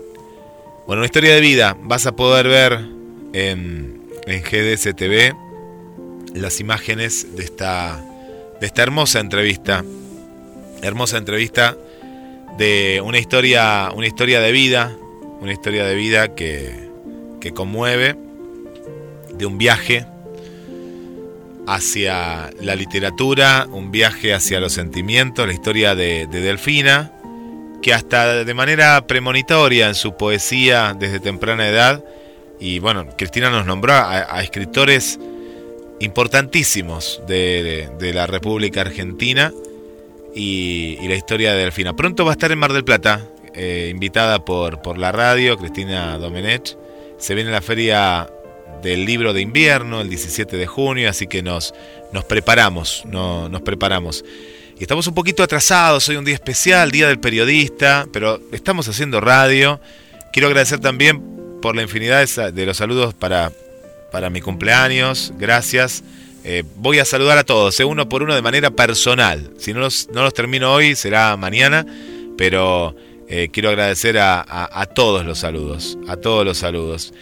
Bueno, una historia de vida, vas a poder ver en, en GDS TV las imágenes de esta, de esta hermosa entrevista. Hermosa entrevista de una historia, una historia de vida, una historia de vida que, que conmueve, de un viaje hacia la literatura, un viaje hacia los sentimientos, la historia de, Delfina, que hasta de manera premonitoria en su poesía desde temprana edad, y bueno, Cristina nos nombró a, escritores importantísimos de, la República Argentina y, la historia de Delfina. Pronto va a estar en Mar del Plata, eh, invitada por, por la radio, Cristina Domenech. Se viene la feria del libro de invierno, el 17 de junio, así que nos, nos preparamos, no, nos preparamos. Y estamos un poquito atrasados, hoy un día especial, Día del Periodista, pero estamos haciendo radio. Quiero agradecer también por la infinidad de los saludos para, para mi cumpleaños, gracias. Eh, voy a saludar a todos, eh, uno por uno de manera personal. Si no los, no los termino hoy, será mañana, pero eh, quiero agradecer a todos los saludos, a todos los saludos.